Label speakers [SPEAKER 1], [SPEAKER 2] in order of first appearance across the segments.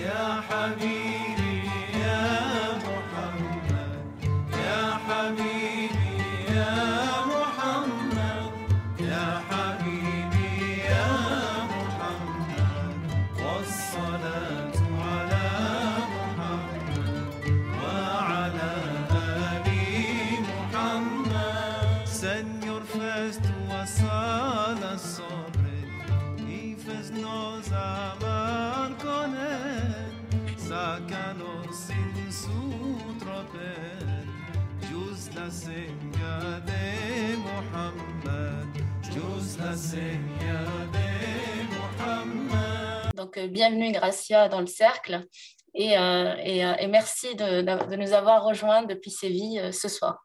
[SPEAKER 1] يا حبيبي.
[SPEAKER 2] Donc, euh, bienvenue Gracia dans le cercle et, euh, euh, et merci de, de nous avoir rejoints depuis Séville ce soir.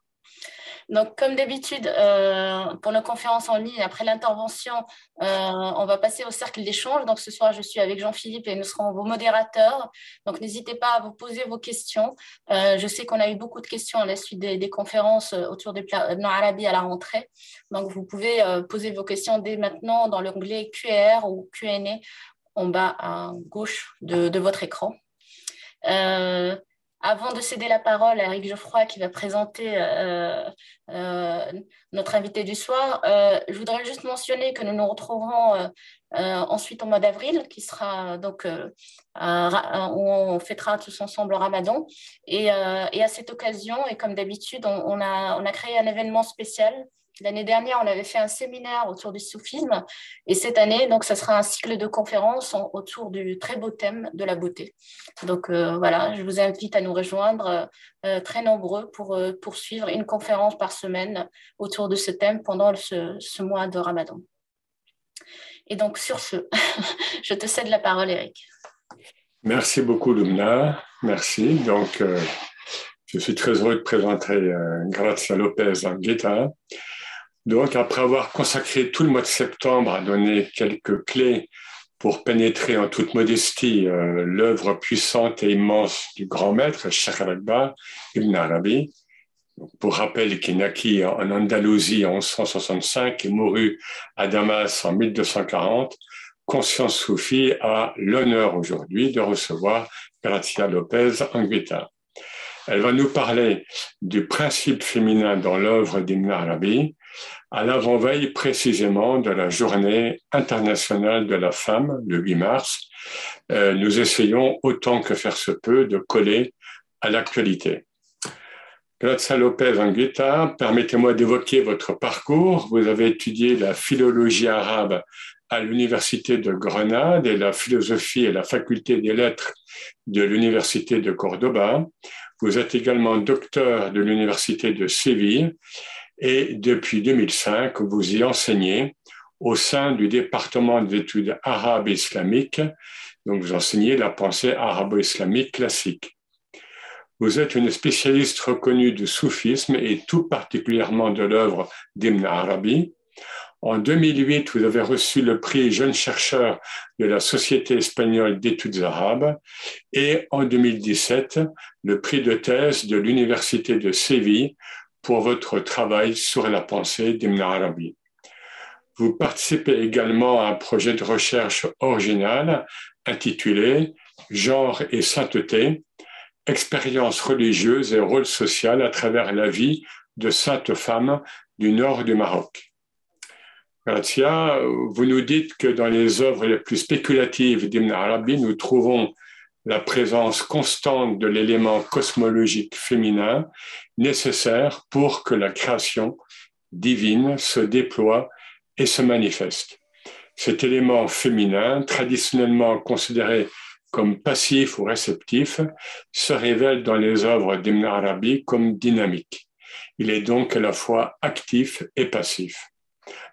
[SPEAKER 2] Donc, comme d'habitude, euh, pour nos conférences en ligne, après l'intervention, euh, on va passer au cercle d'échange. Donc, ce soir, je suis avec Jean-Philippe et nous serons vos modérateurs. Donc, n'hésitez pas à vous poser vos questions. Euh, je sais qu'on a eu beaucoup de questions à la suite des, conférences autour des plans arabie à la rentrée. Donc, vous pouvez poser vos questions dès maintenant dans l'onglet QR ou Q&A en bas à gauche de votre écran. Avant de céder la parole à Eric Geoffroy qui va présenter euh, euh, notre invité du soir, euh, je voudrais juste mentionner que nous nous retrouverons ensuite au mois d'avril, qui sera donc où on fêtera tous ensemble le Ramadan. Et, et à cette occasion, et comme d'habitude, on, on, a, on a créé un événement spécial L'année dernière, on avait fait un séminaire autour du soufisme et cette année, donc, ça sera un cycle de conférences autour du très beau thème de la beauté. Donc euh, voilà, je vous invite à nous rejoindre euh, très nombreux pour euh, poursuivre une conférence par semaine autour de ce thème pendant ce, mois de Ramadan. Et donc sur ce, je te cède la parole, Eric.
[SPEAKER 3] Merci beaucoup, Lumna. Merci. Donc, euh, je suis très heureux de présenter euh, Grazia Lopez Anguita. Donc, après avoir consacré tout le mois de septembre à donner quelques clés pour pénétrer en toute modestie euh, l'œuvre puissante et immense du grand maître, Cheikh Al-Akbar Ibn Arabi, pour rappel, qui naquit en Andalousie en 1165 et mourut à Damas en 1240, Conscience Soufi a l'honneur aujourd'hui de recevoir Grazia Lopez Anguita. Elle va nous parler du principe féminin dans l'œuvre d'Ibn Arabi, à l'avant-veille précisément de la journée internationale de la femme, le 8 mars. Euh, nous essayons autant que faire se peut de coller à l'actualité. Grazia Lopez Anguita, permettez-moi d'évoquer votre parcours. Vous avez étudié la philologie arabe à l'Université de Grenade et la philosophie et la faculté des lettres de l'Université de Cordoba. Vous êtes également docteur de l'Université de Séville et depuis 2005, vous y enseignez au sein du département d'études arabes et islamiques. Donc, vous enseignez la pensée arabo-islamique classique. Vous êtes une spécialiste reconnue du soufisme et tout particulièrement de l'œuvre d'Ibn Arabi. En 2008, vous avez reçu le prix jeune chercheur de la Société espagnole d'études arabes et en 2017, le prix de thèse de l'Université de Séville pour votre travail sur la pensée d'Ibn Arabi. Vous participez également à un projet de recherche original intitulé Genre et sainteté, expériences religieuses et rôle social à travers la vie de saintes femmes du nord du Maroc. Grazia, vous nous dites que dans les œuvres les plus spéculatives d'Ibn Arabi, nous trouvons la présence constante de l'élément cosmologique féminin nécessaire pour que la création divine se déploie et se manifeste. Cet élément féminin, traditionnellement considéré comme passif ou réceptif, se révèle dans les œuvres d'Ibn Arabi comme dynamique. Il est donc à la fois actif et passif.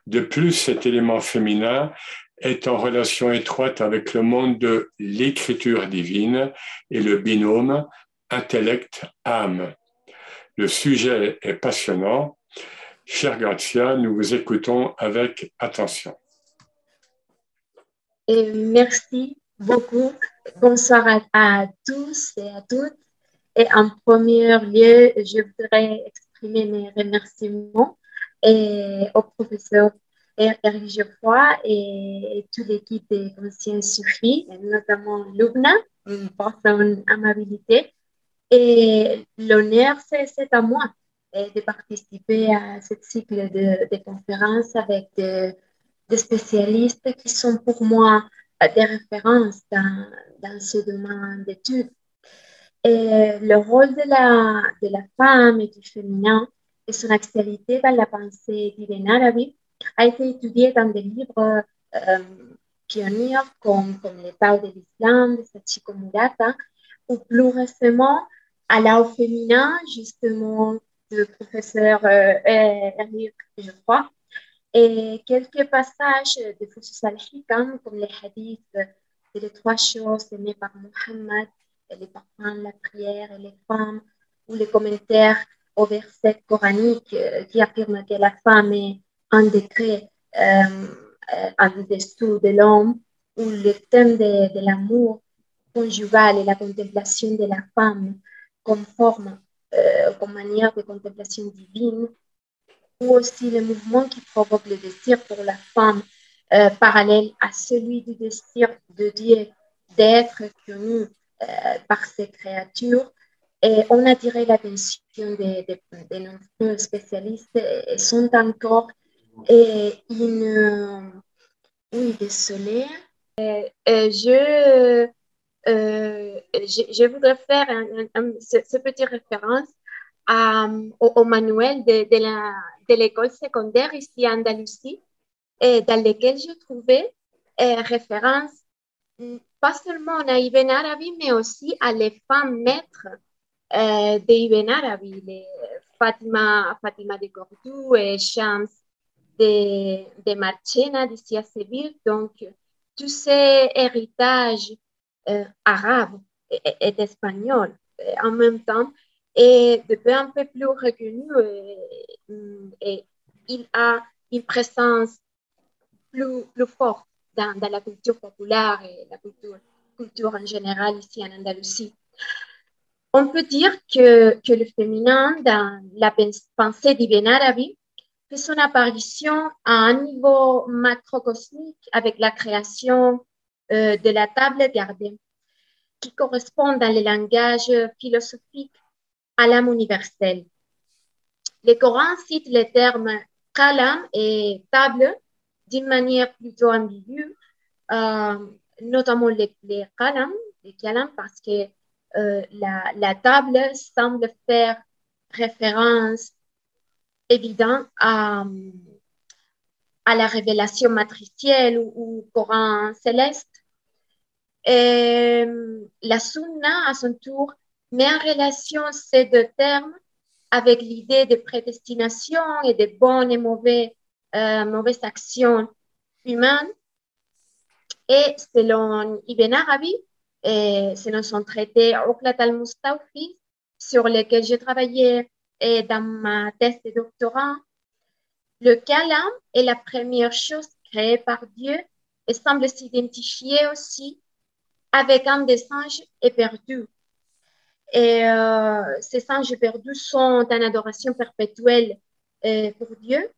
[SPEAKER 3] De plus, cet élément féminin est en relation étroite avec le monde de l'écriture divine et le binôme intellect-âme. Le sujet est passionnant. Cher Grazia, nous vous écoutons avec attention.
[SPEAKER 4] Merci beaucoup. Bonsoir à, tous et à toutes. Et en premier lieu, je voudrais exprimer mes remerciements au professeur Geoffroy et, et toute l'équipe de Conscience Sufi, notamment Lubna par son amabilité. Et l'honneur, c'est à moi de participer à ce cycle de, conférences avec des, spécialistes qui sont pour moi des références dans, dans ce domaine d'études. Et le rôle de la, de la femme et du féminin et son actualité dans la pensée d'Ibn Arabi a été étudié dans des livres euh, pionniers comme, comme Les Tao de l'Islam de Sachiko Murata ou plus récemment à l'art féminin, justement, du professeur euh, Eric, je crois, et quelques passages de Fusus al-Hikam, comme les hadiths de les trois choses aimées par Muhammad, les parfums, la prière et les femmes, ou les commentaires au verset coranique euh, qui affirme que la femme est un décret euh, euh, en dessous de l'homme, ou le thème de, l'amour conjugal et la contemplation de la femme comme forme, comme manière de contemplation divine, ou aussi le mouvement qui provoque le désir pour la femme parallèle à celui du désir de Dieu d'être connu euh, par ces créatures. Et on a attiré l'attention de, de, nombreux spécialistes et sont encore et une... Oui, désolé. Euh, je, euh, je, je, voudrais faire ce, petit référence à, au, manuel de, l'école secondaire ici en Andalousie, et dans lequel je trouvais référence pas seulement à Ibn Arabi, mais aussi à les femmes maîtres euh, d'Ibn Arabi, les Fatima, Fatima de Cordoue et Shams de, de Marchena d'ici à Séville. Donc, tous ces héritages euh, arabes et, et espagnols euh, en même temps, et depuis un peu plus reconnu, euh, et, il a une présence plus, plus forte dans, la culture populaire et la culture, culture en général ici en Andalousie. On peut dire que, que le féminin dans la pensée d'Ibn Arabi son apparition à un niveau macrocosmique avec la création euh, de la table gardée, qui correspond dans le langage philosophique à l'âme universelle. Le Coran cite les termes kalam et table d'une manière plutôt ambiguë, euh, notamment les, les les parce que euh, la, la, table semble faire référence évidente à, la révélation matricielle ou, Coran céleste. Et la sunna, à son tour, met en relation ces deux termes avec l'idée de prédestination et de bonnes et mauvaises euh, mauvaise action humaine. Et selon Ibn Arabi, et selon son traité Oklat al-Mustawfi, sur lequel j'ai travaillé et dans ma thèse de doctorat, le kalam est la première chose créée par Dieu et semble s'identifier aussi avec un des singes éperdus. Et euh, ces singes perdus sont en adoration perpétuelle euh, pour Dieu.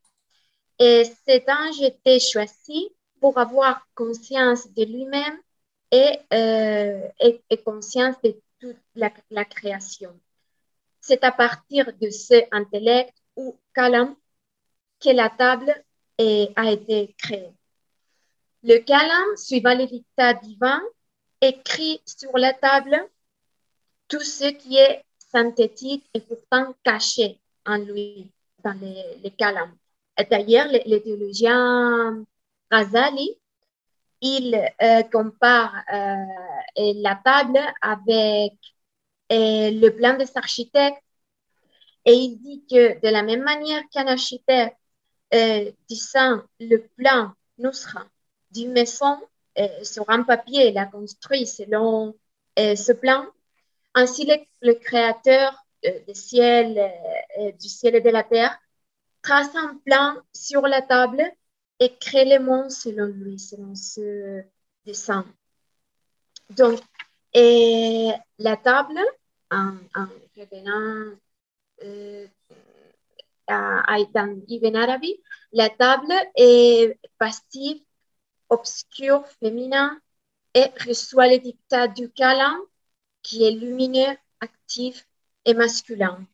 [SPEAKER 4] Et cet ange était choisi pour avoir conscience de lui-même et, euh, et, conscience de toute la, création. C'est à partir de ce intellect ou kalam que la table a été créée. Le kalam, suivant les dictats divins, écrit sur la table tout ce qui est synthétique et pourtant caché en lui dans les, les kalams. D'ailleurs, le, théologien Razali, il euh, compare euh, la table avec euh, le plan des architectes et il dit que de la même manière qu'un architecte disant le plan nous sera d'une maison sur un papier, il a construit selon ce plan, ainsi le, créateur du ciel, du ciel et de la terre trace un plan sur la table et crée le monde selon lui, selon ce dessin. Donc, et la table, en, revenant euh, à, dans Ibn Arabi, la table est passive, obscure, féminin et reçoit le dictat du kalam qui est lumineux, actif et masculin.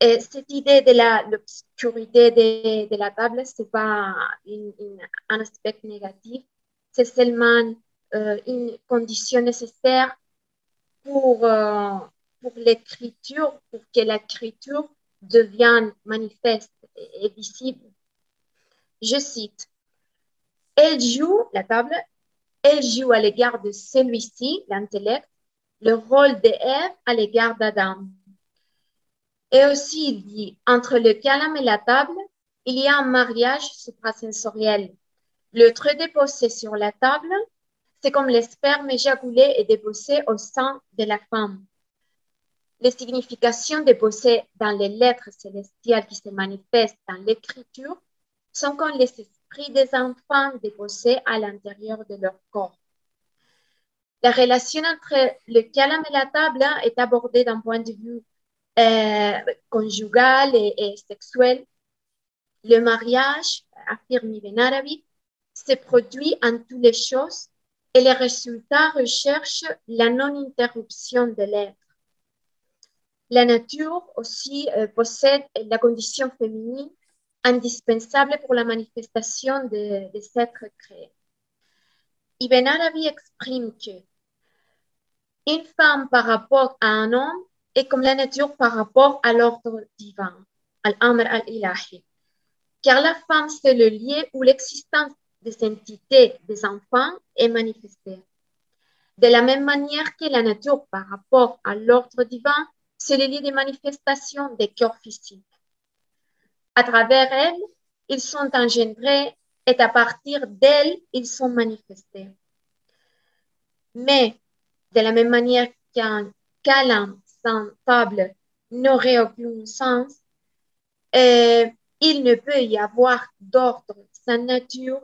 [SPEAKER 4] Et cette idée de l'obscurité de, de, la table, ce n'est pas un aspect négatif, c'est seulement euh, une condition nécessaire pour, euh, pour l'écriture, pour que l'écriture devienne manifeste et visible. Je cite, Elle joue, la table, elle joue à l'égard de celui-ci, l'intellect, le rôle de Ève à l'égard d'Adam. Et aussi, il dit, entre le calame et la table, il y a un mariage suprasensoriel. Le trait déposé sur la table, c'est comme le sperme éjaculé et déposé au sein de la femme. Les significations déposées dans les lettres célestiales qui se manifestent dans l'écriture sont comme les esprits des enfants déposés à l'intérieur de leur corps. La relation entre le calame et la table est abordée d'un point de vue euh, conjugal et, sexuel. Le mariage, affirme Ibn Arabi, se produit en toutes les choses et les résultats recherchent la non-interruption de l'être. La nature aussi euh, possède la condition féminine indispensable pour la manifestation de, de cet être créé. Ibn Arabi exprime que une femme par rapport à un homme est comme la nature par rapport à l'ordre divin, al-amr al-ilahi. Car la femme, c'est le lieu où l'existence des entités des enfants est manifestée. De la même manière que la nature par rapport à l'ordre divin, c'est le lieu de manifestation des corps physiques. À travers elles, ils sont engendrés et à partir d'elles, ils sont manifestés. Mais de la même manière qu'un câlin sans table n'aurait aucun sens, euh, il ne peut y avoir d'ordre sans nature,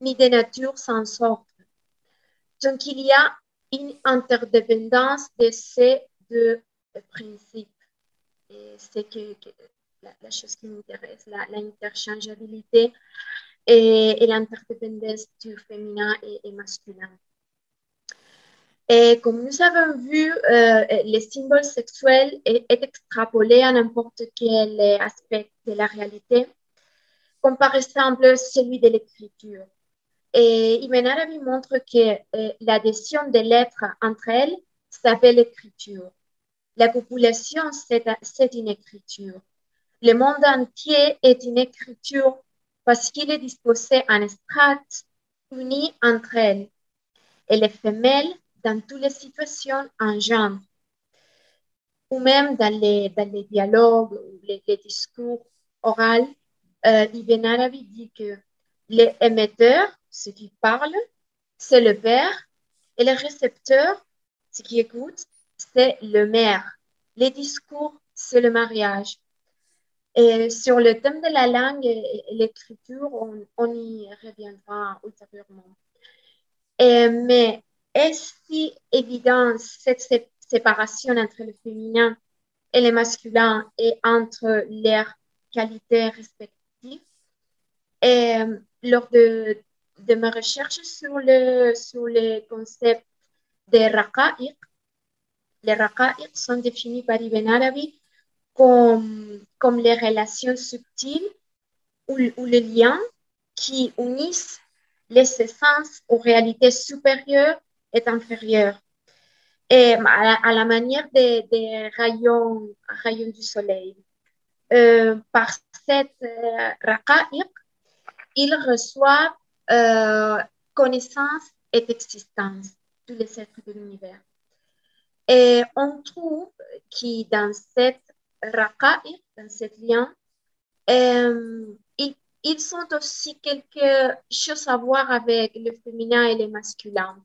[SPEAKER 4] ni de nature sans ordre. Donc, il y a une interdépendance de ces deux principes. Et c'est que, la, chose qui m'intéresse, l'interchangeabilité et, l'interdépendance du féminin et masculin. Et comme nous avons vu, euh, le symbole sexuel est, extrapolé à n'importe quel aspect de la réalité, comme par exemple celui de l'écriture. Et Ibn Arabi montre que euh, l'adhésion des lettres entre elles s'appelle l'écriture. La population, c'est une écriture. Le monde entier est une écriture parce qu'il est disposé en strates unies entre elles. Et les femelles dans toutes les situations en genre, ou même dans les, dans les dialogues ou les, discours oraux, euh, Ibn Arabi dit que l'émetteur, ce qui parle, c'est le père, et le récepteur, ce qui écoute, c'est le mère. Les discours, c'est le mariage. Et sur le thème de la langue et l'écriture, on, y reviendra ultérieurement. Mais est si évident cette séparation entre le féminin et le masculin et entre leurs qualités respectives? Et lors de, de ma recherche sur le, sur le concept des raqa'iq, les raqa'iq sont définis par Ibn Arabi comme, comme les relations subtiles ou, ou les liens qui unissent les essences aux réalités supérieures est inférieure. Et à la, manière des, rayons, rayons du soleil. Euh, par cette euh, ils reçoivent connaissance et existence, tous les êtres de l'univers. Et on trouve que dans cette raqa'iq, dans cette lien, euh, ils, ils sont aussi quelque chose à voir avec le féminin et le masculin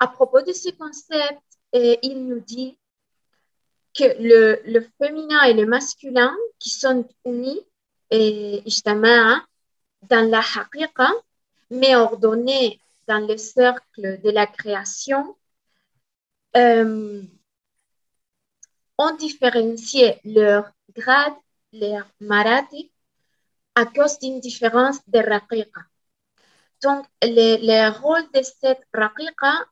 [SPEAKER 4] à propos de ce concept, il nous dit que le, le, féminin et le masculin qui sont unis et dans la haqiqa, mais ordonnés dans le cercle de la création, euh, ont différencié leur grade, leur marati, à cause d'une différence de raqiqa. Donc, le, le, rôle de cette raqiqa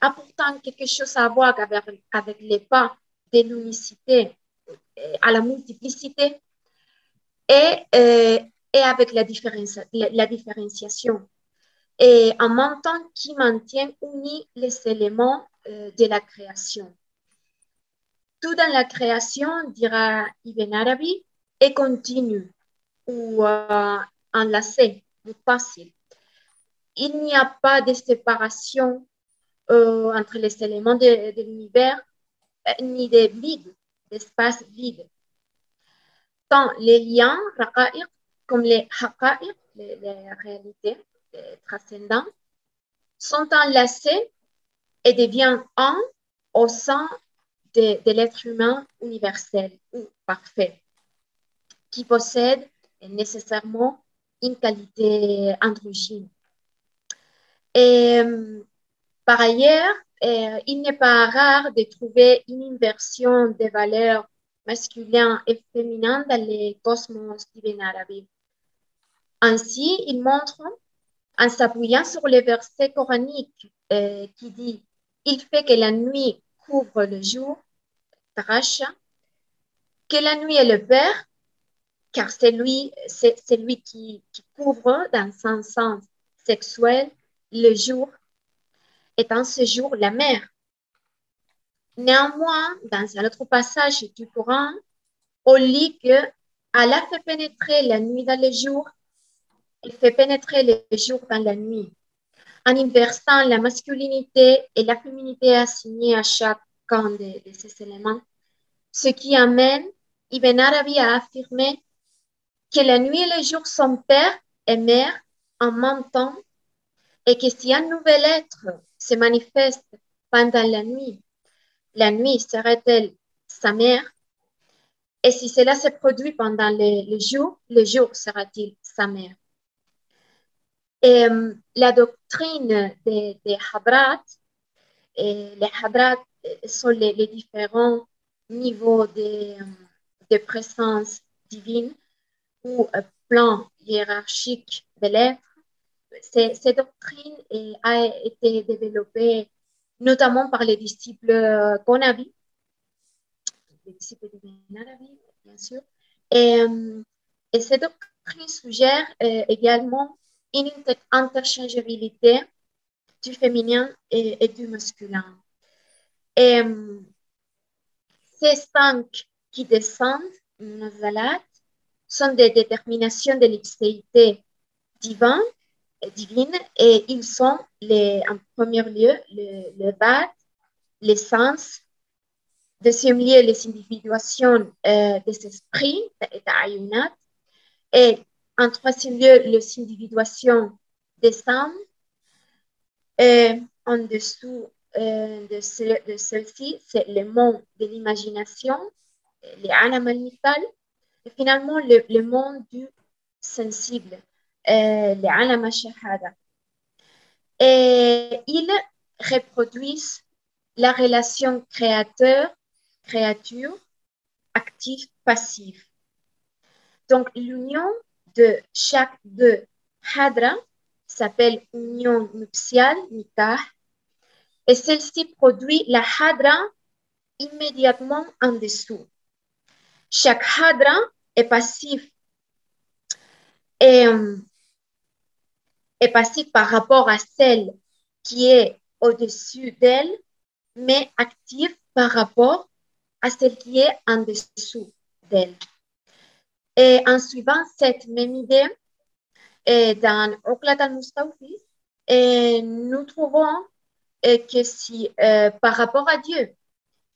[SPEAKER 4] apportant quelque chose à voir avec, avec les pas de l'unicité à la multiplicité et, et avec la, différenciation. Et en même temps qui maintient unis les éléments de la création. Tout dans la création, dira Ibn Arabi, est continu ou enlacé ou facile. Il n'y a pas de séparation euh, entre les éléments de, l'univers euh, ni de vide, d'espace vide. Tant les liens, comme les haqa'iq, les, les, réalités transcendantes, sont enlacés et deviennent un au sein de, l'être humain universel ou parfait, qui possède nécessairement une qualité androgyne. Et par ailleurs, euh, il n'est pas rare de trouver une inversion des valeurs masculines et féminines dans les cosmos d'Ibn Arabi. Ainsi, il montre, en s'appuyant sur les versets coraniques euh, qui dit Il fait que la nuit couvre le jour, que la nuit est le père, car c'est lui, lui qui, qui couvre dans son sens sexuel le jour, étant ce jour la mère. Néanmoins, dans un autre passage du Coran, on lit que Allah fait pénétrer la nuit dans le jour, il fait pénétrer le jour dans la nuit, en inversant la masculinité et la féminité assignées à chacun de, de ces éléments, ce qui amène Ibn Arabi à affirmer que la nuit et le jour sont père et mère en même temps et que si un nouvel être se manifeste pendant la nuit, la nuit serait-elle sa mère? Et si cela se produit pendant le, jour, le jour sera-t-il sa mère? Euh, La doctrine des, des et les Hadrat sont les, différents niveaux de, présence divine ou euh, plan hiérarchique de l'être cette doctrine a été développée notamment par les disciples Konabi, les disciples de bien sûr. Et, euh, et cette doctrine suggère euh, également une interchangeabilité du féminin et, du masculin. Et euh, ces cinq qui descendent, Nazalat, sont des déterminations de l'ixéité divine et ils sont les, en premier lieu le, le bat, l'essence, deuxième lieu les individuations euh, des esprits, et en troisième lieu, les individuations des âmes. Et en dessous euh, de, ce, celle-ci, c'est le monde de l'imagination, les animal mental, et finalement le, monde du sensible, euh, les anima shahada. Et ils reproduisent la relation créateur-créature, actif-passif. Donc l'union de chaque deux hadra s'appelle union nuptiale, nikah, et celle-ci produit la hadra immédiatement en dessous. Chaque hadra est passif et, est passive par rapport à celle qui est au-dessus d'elle, mais active par rapport à celle qui est en dessous d'elle. Et en suivant cette même idée, et dans Oklat al-Mustawfi, nous trouvons que si euh, par rapport à Dieu,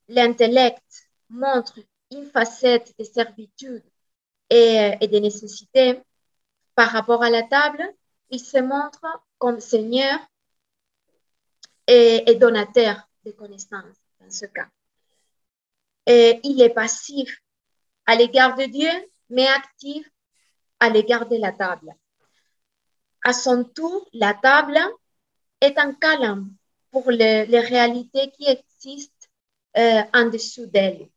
[SPEAKER 4] l'intellect montre une facette de servitude et, et de nécessité, par rapport à la table, il se montre comme Seigneur et, donateur de connaissances dans ce cas. Et il est passif à l'égard de Dieu, mais actif à l'égard de la table. À son tour, la table est un calme pour les, réalités qui existent euh, en dessous d'elle.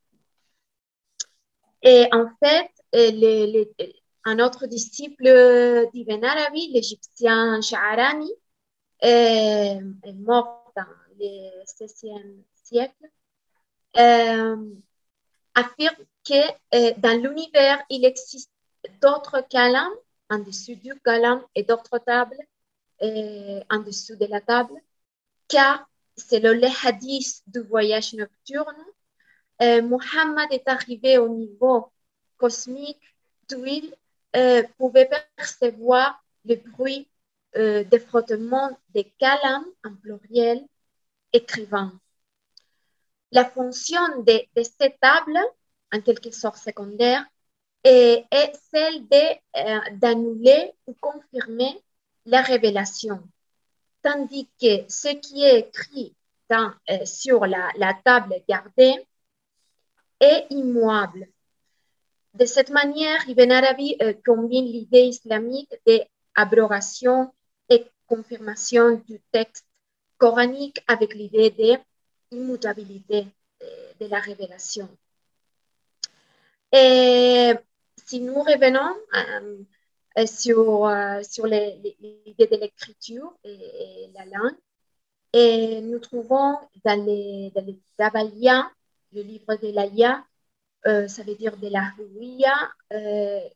[SPEAKER 4] Et en fait, les, un autre disciple d'Ibn Arabi, l'Égyptien Sha'arani, est, mort dans le XVIe siècle, affirme que dans l'univers, il existe d'autres calams en dessous du calam et d'autres tables en dessous de la table, car selon les hadiths du voyage nocturne, euh, Muhammad est arrivé au niveau cosmique d'où il euh, pouvait percevoir le bruit euh, des frottements des calams en pluriel écrivant. La fonction de, de cette table, en quelque sorte secondaire, est, est celle d'annuler ou confirmer la révélation tandis que ce qui est écrit euh, sur la, table gardée est immuable. De cette manière, Ibn Arabi euh, combine l'idée islamique d'abrogation et confirmation du texte coranique avec l'idée d'immutabilité de, la révélation. Et si nous revenons euh, euh, sur, euh, sur l'idée de l'écriture et, la langue. Nous trouvons dans les, dans les le livre de l'Aya, euh, ça veut dire de la Huya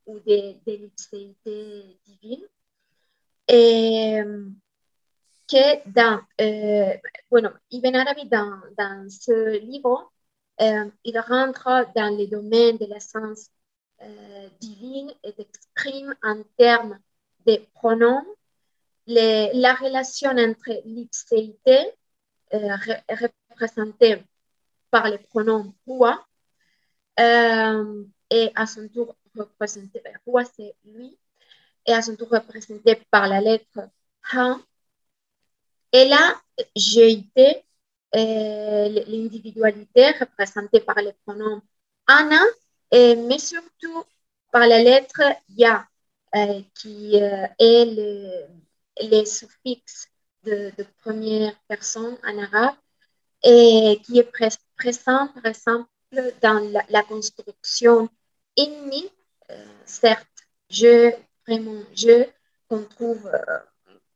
[SPEAKER 4] ou de, de divine. Et que dans, bueno, Ibn Arabi, dans, dans ce livre, il rentre dans le domaine de la science euh, divine et exprime en termes de pronoms la relation entre l'ipséité euh, représentée par le pronom huwa euh, et à son tour représenté, huwa c'est lui, et à son tour représenté par la lettre ha. Et là, j'ai l'individualité représentée par le pronom ana mais surtout par la lettre Ya, euh, qui euh, est le, le suffixe de, première personne en arabe et qui est présent, par exemple, dans la, construction inni, euh, certes, je, vraiment, je, qu'on trouve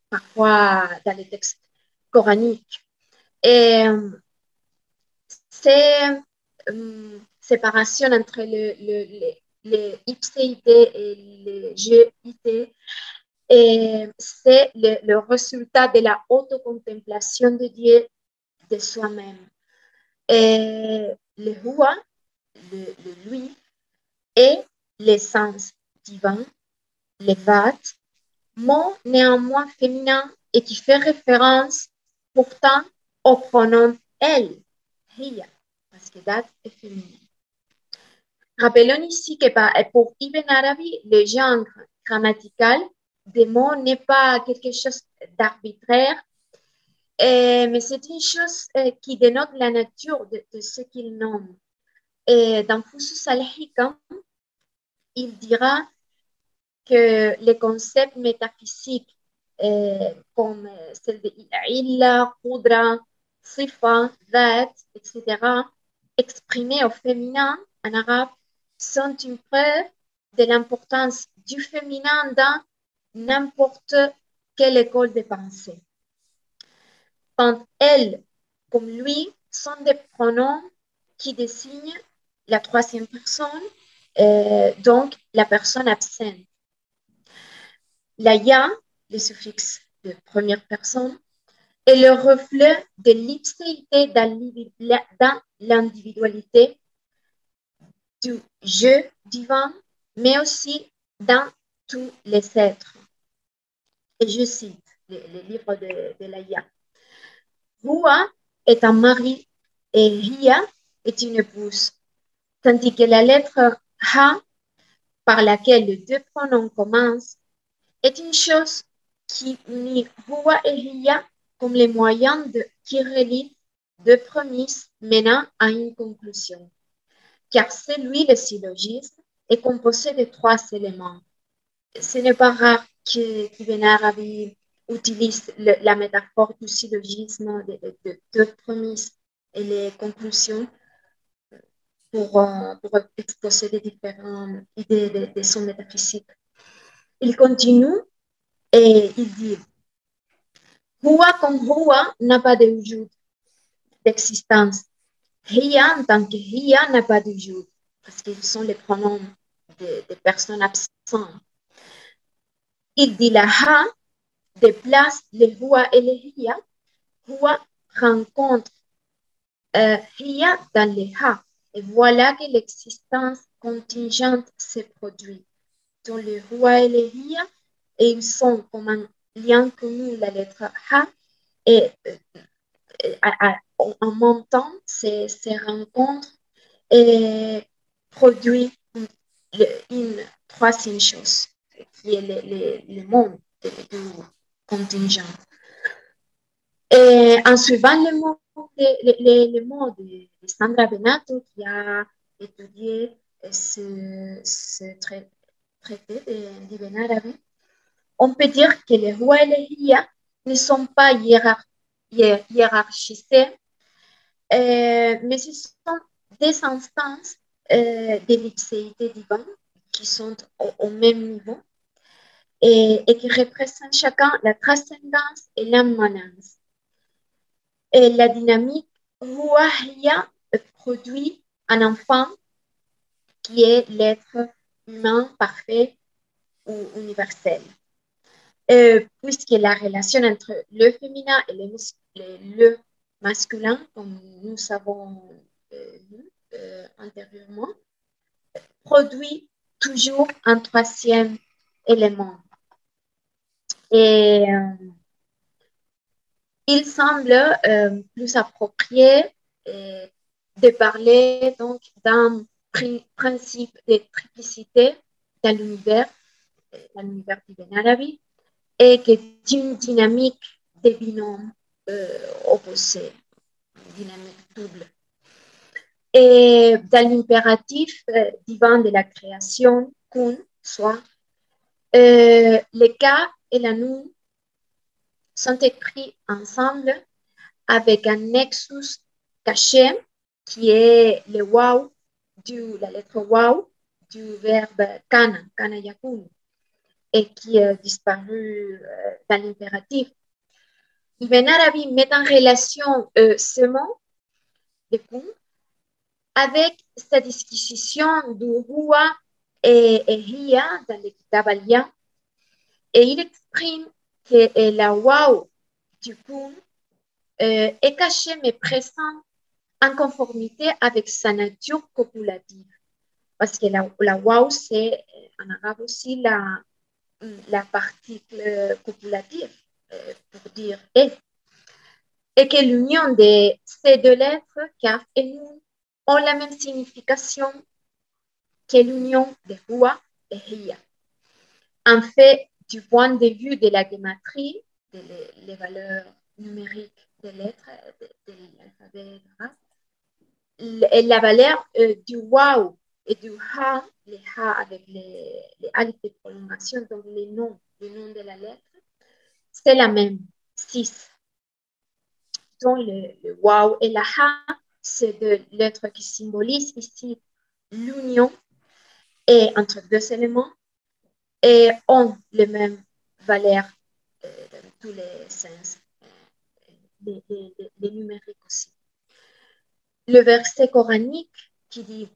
[SPEAKER 4] parfois dans les textes coraniques. Et c'est séparation entre le, le, le, et le GIT. Et c'est le, résultat de la autocontemplation de Dieu de soi-même. Et le Hua, le, lui, est l'essence divin, le Vat, mot néanmoins féminin et qui fait référence pourtant au pronom elle, Hiya, parce que date est féminin. Rappelons ici que pour Ibn Arabi, le genre grammatical des mots n'est pas quelque chose d'arbitraire, euh, mais c'est une chose euh, qui dénote la nature de, ce qu'il nomme. Et dans Fusus al-Hikam, il dira que les concepts métaphysiques euh, comme celle de illa, qudra, sifa, dhat, etc., exprimés au féminin en arabe, sont une preuve de l'importance du féminin dans n'importe quelle école de pensée. Quand elle, comme lui, sont des pronoms qui désignent la troisième personne, euh, donc la personne absente. La ya, le suffixe de première personne, est le reflet de l'ipséité dans l'individualité du jeu divin, mais aussi dans tous les êtres. Et je cite le, livre de, de l'Aya. Hua est un mari et Ria est une épouse, tandis que la lettre Ha, par laquelle les deux pronoms commencent, est une chose qui unit Hua et Ria comme les moyens de, qui relient deux premises menant à une conclusion car celui, le syllogisme, est composé de trois éléments. Ce n'est pas rare qu'Ibn Arabi utilise la métaphore du syllogisme de, deux premises et les conclusions pour, euh, pour exposer les différentes idées de, son métaphysique. Il continue et il dit Hua comme Hua n'a pas de wujud, d'existence. Hiya, en tant que Hiya, n'a pas de jour, parce qu'ils sont les pronoms des personnes absentes. Il dit la Ha déplace les Hua et les Hiya. Hua rencontre euh, Hiya dans les Ha. Et voilà que l'existence contingente se produit. Dans les Hua et les Hiya, et ils sont comme un lien commun, la lettre Ha, et euh, en même temps, ces, rencontres et produit une, troisième chose, qui est le, le monde du contingent. Et en suivant le mot, le, de, Sandra Benato, qui a étudié ce, ce traité de, de on peut dire que les rois et les ne sont pas hiérarchisés, euh, mais ce sont des instances euh, de l'ipséité divine qui sont au, même niveau et, qui représentent chacun la transcendance et l'immanence. Et la dynamique Ruahia produit un enfant qui est l'être humain parfait ou universel. Euh, puisque la relation entre le féminin et le, masculin, comme nous savons euh, euh, antérieurement, produit toujours un troisième élément. Et il semble plus approprié de parler donc d'un principe de triplicité dans l'univers, dans l'univers du et que une dynamique de binômes euh, opposés, dynamique double. Et dans l'impératif euh, divin de la création, kun, soit, euh, le cas et la nous sont écrits ensemble avec un nexus caché qui est le wow, du, la lettre wow du verbe kana, kana yakun et qui a disparu euh, dans l'impératif. Ibn Arabi met en relation euh, ce mot de kun avec sa disquisition du Hua et, Hiya dans le Kitab et il exprime que la wow du euh, est cachée mais présente en conformité avec sa nature copulative. Parce que la, la wow, c'est en arabe aussi la, la particule copulative euh, pour dire et, et que l'union de ces deux lettres, kaf et nun, ont la même signification que l'union de hua et hiya. En fait, du point de vue de la gématrie, des les, valeurs numériques des lettres de, l'alphabet la valeur euh, du wow et du ha, les ha avec les, les de prolongation, donc les noms, le nom de la lettre, c'est la même, 6. Donc le, le et la ha, c'est deux lettres qui symbolisent ici l'union entre deux éléments et ont les mêmes valeurs euh, dans tous les sens, euh, les, les, les numériques aussi. Le verset coranique qui dit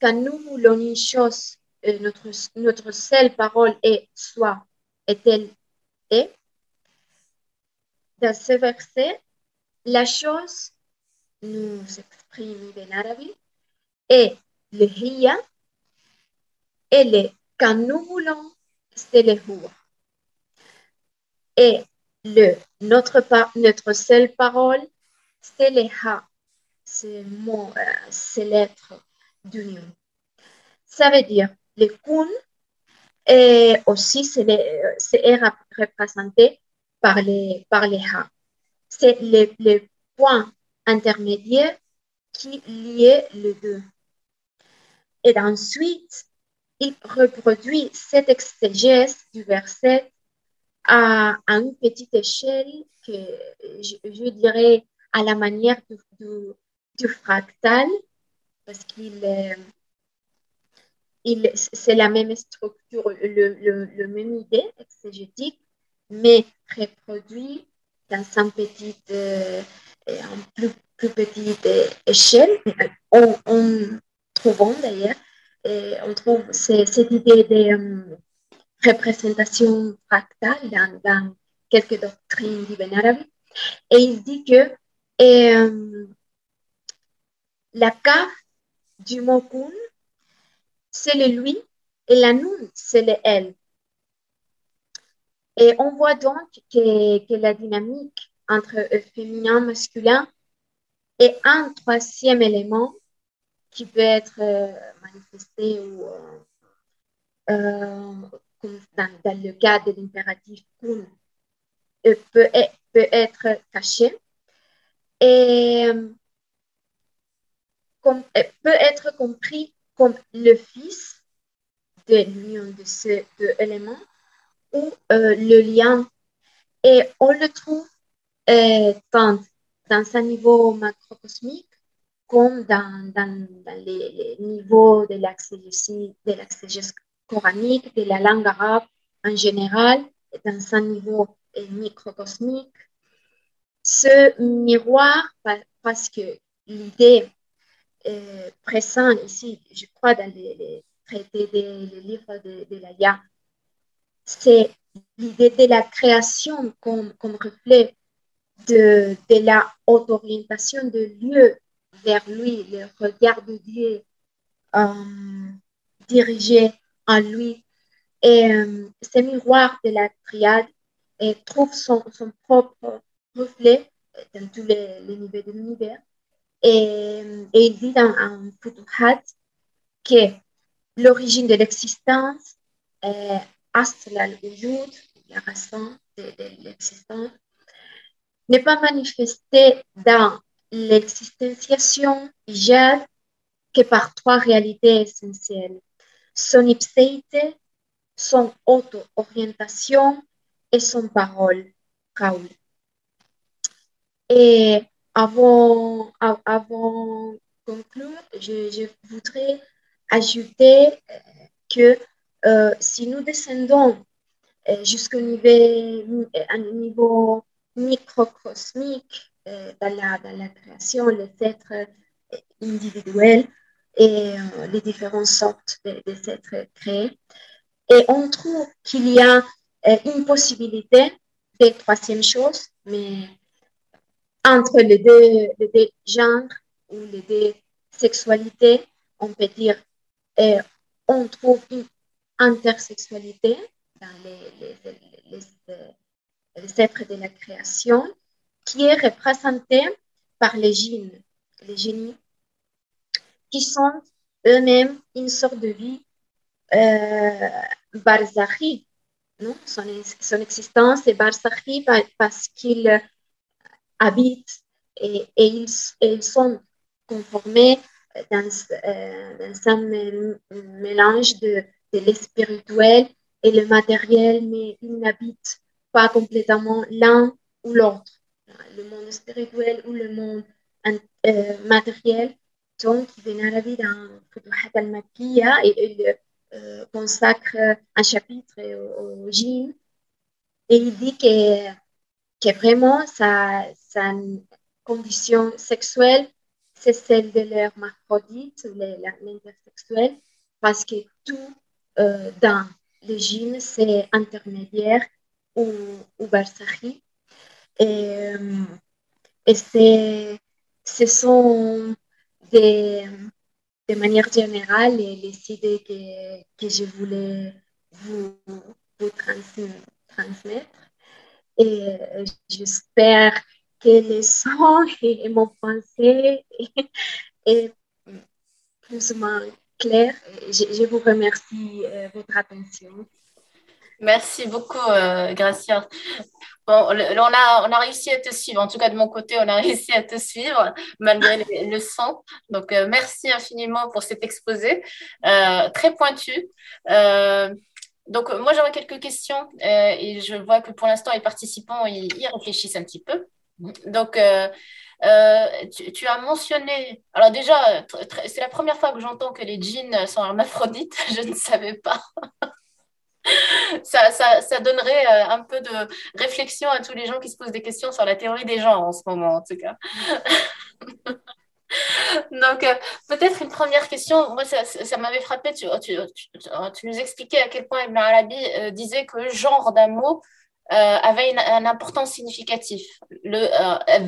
[SPEAKER 4] quand nous voulons une chose, euh, notre, notre seule parole est soit est-elle est. Dans ce verset, la chose nous exprime en arabe et le hiya et le quand nous voulons, c'est le huwa. Et le, notre, notre seule parole, c'est le ha, c'est mot, euh, c'est l'être d'union. Ça veut dire le kun et aussi c'est représenté par les, par les ha. C'est le, le point intermédiaire qui liait les deux. Et ensuite, il reproduit cette exégèse du verset à, une petite échelle que je, dirais à la manière du, du fractal parce qu'il il, c'est la même structure, le, le, même idée exégétique, mais reproduit dans un petit, euh, un plus plus petite échelle, en, trouvant d'ailleurs, on trouve cette idée de représentation fractale dans, quelques doctrines d'Ibn Arabi. Et il dit que la carte du mot kun, c'est le lui et la nun, c'est le elle. Et on voit donc que, la dynamique entre féminin masculin est un troisième élément qui peut être euh, manifesté ou, euh, euh, dans, le cas de l'impératif kun, peut, peut être caché. Et peut être compris comme le fils de l'union de ces deux éléments ou euh, le lien. Et on le trouve euh, tant dans un niveau macrocosmique comme dans, dans, les, niveaux de l'exégèse coranique, de la langue arabe en général, dans un niveau euh, microcosmique. Ce miroir, parce que l'idée euh, présent ici, je crois, dans les, traités des livres de, de l'Aya, c'est l'idée de la création comme, comme reflet de, de la haute orientation de lieu vers lui, le regard de Dieu euh, dirigé en lui. Et euh, ce miroir de la triade et trouve son, son propre reflet dans tous les, les niveaux de l'univers. Et, il dit dans un Futuhat que l'origine de l'existence est la raison de, l'existence, n'est pas manifestée dans l'existenciation ijad que par trois réalités essentielles. Son ipséité, son auto-orientation et son parole, Raoul. Et avant, avant conclure, je, voudrais ajouter euh, que euh, si nous descendons euh, jusqu'au niveau, microcosmique dans, la, création, les êtres individuels et les différentes sortes de, êtres créés, et on trouve qu'il y a une possibilité de troisième chose, mais entre les deux, genres ou les deux sexualités, on peut dire, euh, on trouve une intersexualité dans les, les, êtres de la création qui est représentée par les génies, les génies qui sont eux-mêmes une sorte de vie euh, Non? Son, son, existence est barzakhi parce qu'ils habitent et, ils, sont conformés dans, euh, un mélange de, l'espirituel et le matériel, mais ils n'habitent pas complètement l'un ou l'autre, le monde spirituel ou le monde euh, matériel. Donc, la vie dans Futuhat al-Makkiya et il euh, consacre un chapitre au, au Et il dit que, que vraiment, ça, sa condition sexuelle, c'est celle de l'hermaphrodite, l'intersexuel, parce que tout euh, dans les gènes, c'est intermédiaire ou, ou Et, euh, et ce sont des, de manière générale les, idées que, que je voulais vous, vous transmettre. Et euh, j'espère que le son et, mon pensée est, plus ou moins clair. Je, vous remercie euh, votre attention.
[SPEAKER 2] Merci beaucoup, euh, Gracia. On, a, on a réussi à te suivre. En tout cas, de mon côté, on a réussi à te suivre malgré le, son. Donc, euh, merci infiniment pour cet exposé très pointu. donc, moi, j'aurais quelques questions et je vois que pour l'instant, les participants, ils réfléchissent un petit peu. Donc, euh, euh, tu, as mentionné, alors déjà, c'est la première fois que j'entends que les jeans sont hermaphrodites, je ne savais pas. ça, ça, donnerait euh, un peu de réflexion à tous les gens qui se posent des questions sur la théorie des genres en ce moment, en tout cas. Donc, peut-être une première question. Moi, ça, m'avait frappé. Tu, nous expliquais à quel point Ibn Arabi disait que le genre d'un mot avait une, importance significative. Le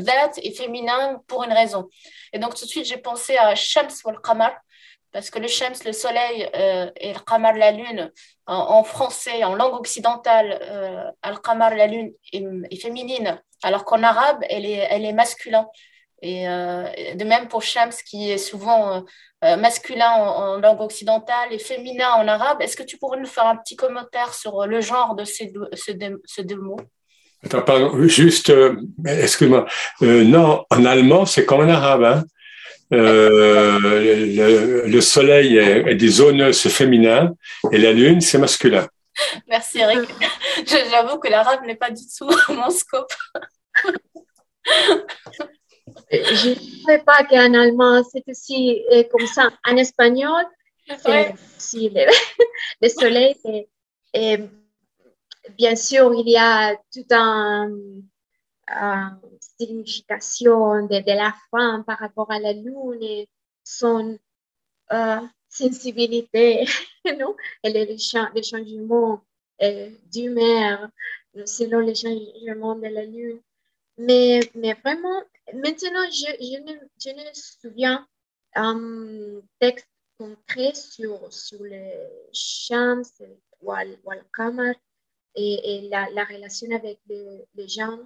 [SPEAKER 2] that est féminin pour une raison. Et donc, tout de suite, j'ai pensé à Shams ou le Qamar, parce que le Shams, le soleil, et le Qamar, la lune, en, français, en langue occidentale, Al-Qamar, la lune, est, féminine, alors qu'en arabe, elle est, elle est masculine. Et euh, de même pour Shams, qui est souvent euh, euh, masculin en, langue occidentale et féminin en arabe. Est-ce que tu pourrais nous faire un petit commentaire sur le genre de ces deux, ces deux, mots?
[SPEAKER 3] Attends, pardon, juste, excuse-moi. non, en allemand, c'est comme en arabe. Hein. le, soleil est, des zones féminin et la lune, c'est masculin.
[SPEAKER 2] Merci Eric. J'avoue que l'arabe n'est pas du tout mon scope.
[SPEAKER 4] Je ne sais pas qu'en allemand, c'est aussi euh, comme ça. En espagnol, c'est aussi le, soleil. Et, bien sûr, il y a toute une signification de, la femme par rapport à la lune et son euh, sensibilité non? et les, changements euh, d'humeur selon les changements de la lune. Mais, mais vraiment, maintenant, je, ne, je ne souviens un texte concret sur, sur les chants ou le kamar et, la, la, relation avec les, les gens,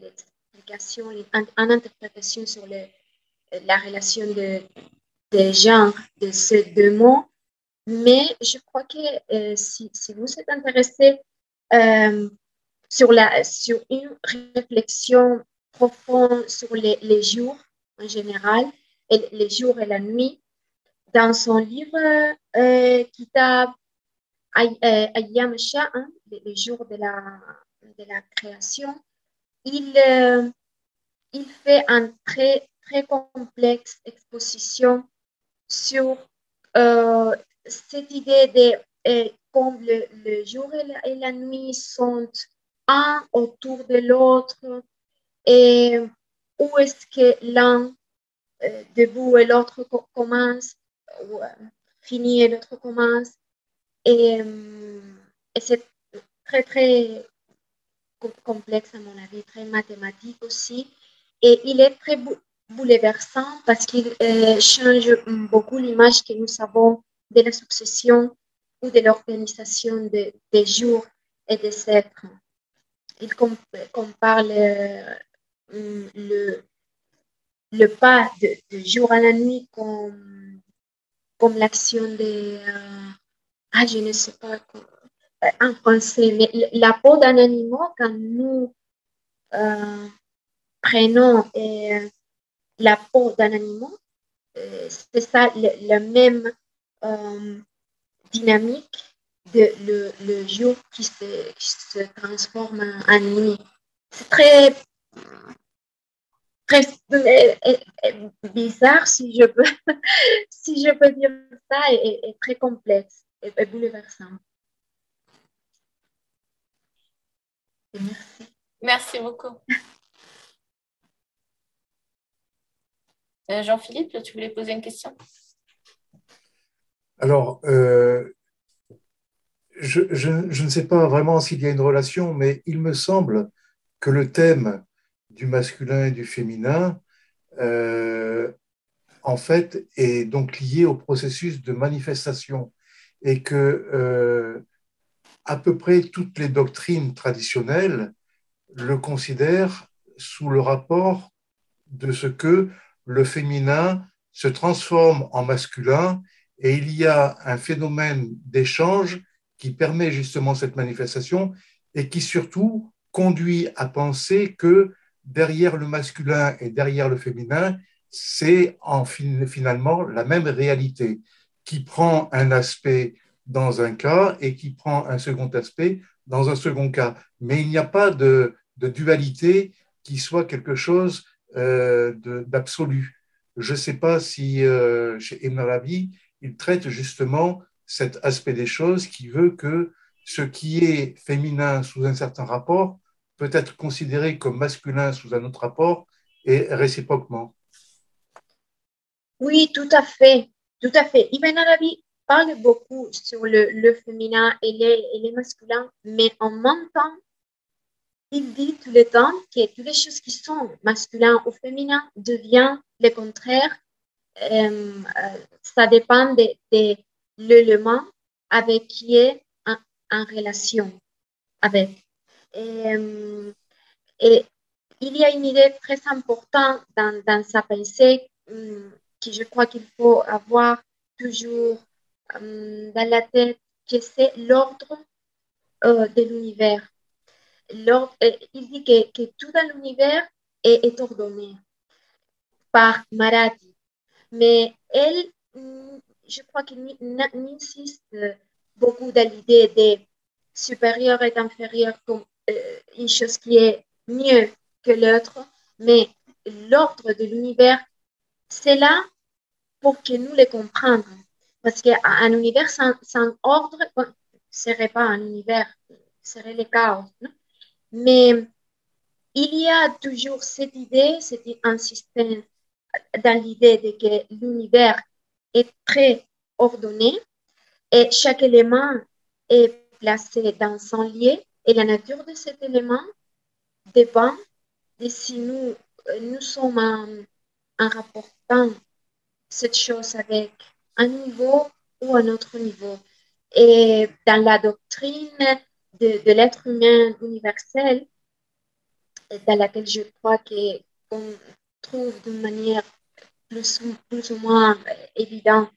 [SPEAKER 4] l'explication, en, interprétation sur le, la relation de, des gens de ces deux mots. Mais je crois que euh, si, si, vous êtes intéressé euh, sur, la, sur une réflexion profonde sur les, les, jours en général, et les jours et la nuit. Dans son livre euh, Kitab euh, Ayyam hein, les, jours de la, de la création, il, euh, il fait une très, très complexe exposition sur euh, cette idée de comme le, le jour et la, et la, nuit sont un autour de l'autre et où est-ce que l'un euh, debout et l'autre commence, ou euh, finit et l'autre commence. Et, euh, c'est très, très complexe à mon avis, très mathématique aussi. Et il est très bouleversant parce qu'il change beaucoup l'image que nous avons de la succession ou de l'organisation des jours et des êtres il compare le, le pas de, jour à la nuit comme, comme l'action de... Euh, ah, je ne sais pas euh, en français, mais la peau d'un animal, quand nous euh, prenons la peau d'un animal, c'est ça la même dynamique de, le, le jour qui se, qui se transforme en nuit. C'est très, euh, euh, bizarre, si je peux, si je peux dire ça, et, très complexe et, bouleversant.
[SPEAKER 2] merci. Merci beaucoup. Euh, Jean-Philippe, tu voulais poser une question?
[SPEAKER 5] Alors, euh, je, ne sais pas vraiment s'il y a une relation, mais il me semble que le thème du masculin et du féminin, euh, en fait, est donc lié au processus de manifestation. Et que euh, à peu près toutes les doctrines traditionnelles le considèrent sous le rapport de ce que le féminin se transforme en masculin. Et il y a un phénomène d'échange qui permet justement cette manifestation et qui surtout conduit à penser que derrière le masculin et derrière le féminin, c'est en finalement la même réalité qui prend un aspect dans un cas et qui prend un second aspect dans un second cas. Mais il n'y a pas de, dualité qui soit quelque chose euh, d'absolu. Je ne sais pas si euh, chez Ibn Arabi, il traite justement cet aspect des choses qui veut que ce qui est féminin sous un certain rapport peut être considéré comme masculin sous un autre rapport et réciproquement.
[SPEAKER 4] Oui, tout à fait, tout à fait. Ibn Arabi parle beaucoup sur le, féminin et les, et les masculins, mais en même temps, il dit tout le temps que toutes les choses qui sont masculines ou féminines deviennent le contraire. Euh, euh, ça dépend de, de l'élément avec qui est en, en relation avec. Et, euh, et, il y a une idée très importante dans, dans sa pensée hum, que je crois qu'il faut avoir toujours hum, dans la tête, que c'est l'ordre euh, de l'univers. Euh, il dit que, que tout dans l'univers est, ordonné par Maradi. Mais elle, hum, je crois qu'il insiste beaucoup dans l'idée de supérieur et inférieur comme une chose qui est mieux que l'autre, mais l'ordre de l'univers, c'est là pour que nous le comprenions. Parce qu'un univers sans, sans ordre ne serait pas un univers, serait le chaos. Mais il y a toujours cette idée, cette insistance dans l'idée de que l'univers est très ordonné et chaque élément est placé dans son lieu et la nature de cet élément dépend de si nous, nous sommes en, rapportant cette chose avec un niveau ou un autre niveau. Et dans la doctrine de, l'être humain universel, dans laquelle je crois qu'on trouve d'une manière plus, ou moins évidente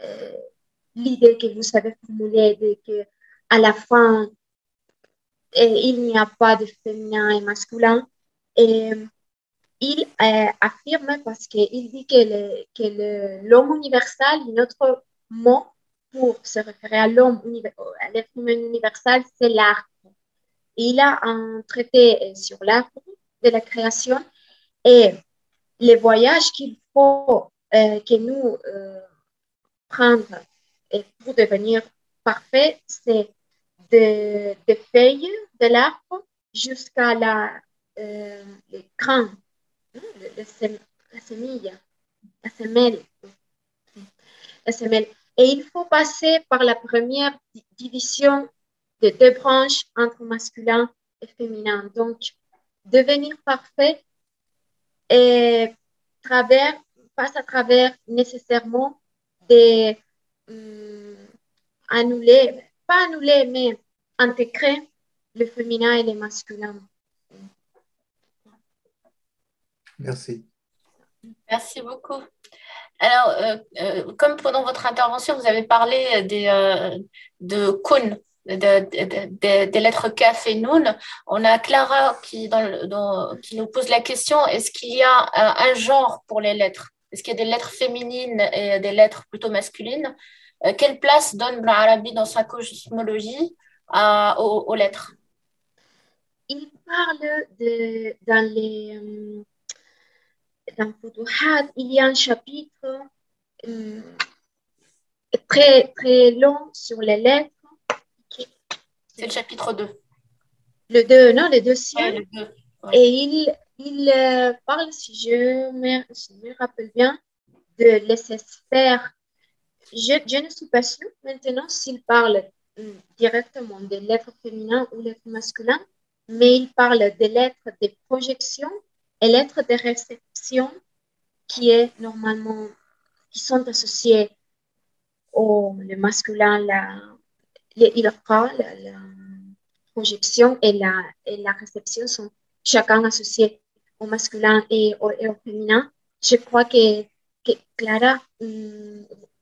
[SPEAKER 4] euh, l'idée que vous avez formulée de que à la fin, il n'y a pas de féminin et masculin. Il euh, affirme parce qu'il dit que l'homme universel, notre mot pour se référer à l'homme, universel, c'est l'arbre. Il a un traité euh, sur l'arbre de la création et les voyages qu'il faut euh, que nous euh, prendre pour devenir parfait, c'est de, de feuilles de l'arbre jusqu'à la, euh, le, la semille, la semelle. La semelle. Et il faut passer par la première division de deux branches entre masculin et féminin. Donc, devenir parfait et travers, passe à travers nécessairement des annuler, pas annuler, mais intégrer le féminin et le masculin.
[SPEAKER 5] Merci.
[SPEAKER 2] Merci beaucoup. Alors, euh, euh, comme pendant votre intervention, vous avez parlé des, euh, de kun, des lettres Kaf et Nun. On a Clara qui, dans, dans, qui nous pose la question est-ce qu'il y a un, un, genre pour les lettres? Est-ce qu'il y a des lettres féminines et des lettres plutôt masculines? euh, Quelle place donne l'Arabie dans sa cosmologie à, aux, aux, lettres?
[SPEAKER 4] Il parle de, dans les. Euh, dans Futuhat, il y a un chapitre euh, très, très long sur les lettres
[SPEAKER 2] c'est le chapitre 2.
[SPEAKER 4] Le 2, non, le deuxième. Ouais, le 2. Ouais. Et il, il euh, parle, si je, me, si je me rappelle bien, de laisser faire. Je, ne suis pas sûre maintenant s'il parle mm, directement des lettres féminines ou lettres masculines, mais il parle des lettres de projection et lettres de réception qui est normalement, qui sont associées au masculin, la, il la, la projection et la, et la réception sont chacun associés au masculin et au, féminin. Je crois que, que Clara,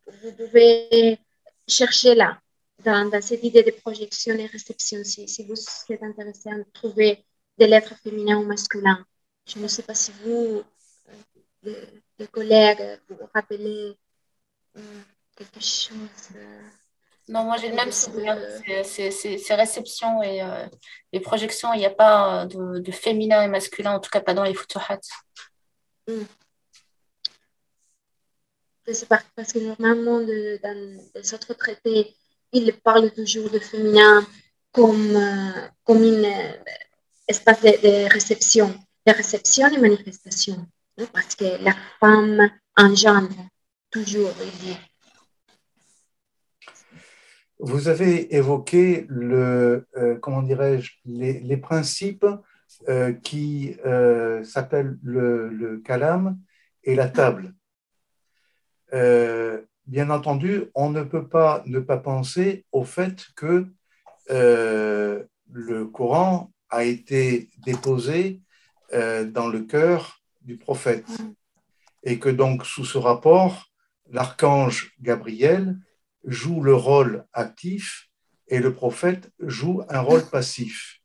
[SPEAKER 4] vous pouvez chercher là, dans, dans, cette idée de projection et réception, si, si vous êtes intéressé à trouver des lettres féminines ou masculines. Je ne sais pas si vous, les, collègues, vous rappelez quelque chose.
[SPEAKER 2] Non, moi j'ai le même souvenir. C'est réception et, euh, et projection. Il n'y a pas de, de, féminin et masculin, en tout cas pas dans les futuhat.
[SPEAKER 4] Mm. C'est parce que normalement, de, dans les autres traités, il parle toujours de féminin comme, euh, comme un euh, espace de, de, réception, de réception et manifestation. Parce que la femme engendre toujours, il dit.
[SPEAKER 5] Vous avez évoqué le, euh, comment dirais-je, les, les, principes euh, qui euh, s'appellent le, le kalam et la table. Euh, bien entendu, on ne peut pas ne pas penser au fait que euh, le Coran a été déposé euh, dans le cœur du prophète et que donc sous ce rapport, l'archange Gabriel joue le rôle actif et le prophète joue un rôle passif.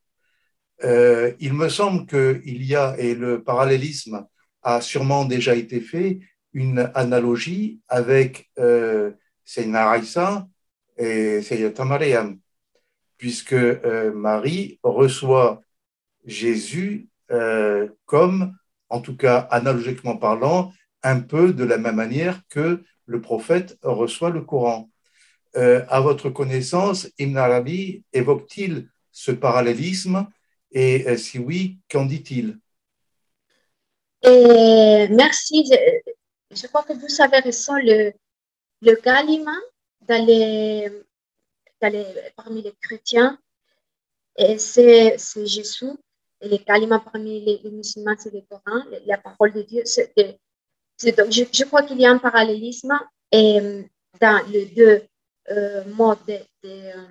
[SPEAKER 5] Euh, il me semble qu'il y a, et le parallélisme a sûrement déjà été fait, une analogie avec euh, Seyna Aïssa et Sayyidata Mariam, puisque euh, Marie reçoit Jésus euh, comme, en tout cas analogiquement parlant, un peu de la même manière que le prophète reçoit le Coran. Euh, à votre connaissance, Ibn Arabi évoque-t-il ce parallélisme et si oui, qu'en dit-il?
[SPEAKER 4] Merci. Je crois que vous avez raison. Le, le kalima dans les, dans les, parmi les chrétiens, c'est, Jésus. Et les kalima parmi les, musulmans, c'est le Coran, la parole de Dieu. Je, crois qu'il y a un parallélisme et, dans les deux euh, modes de, euh,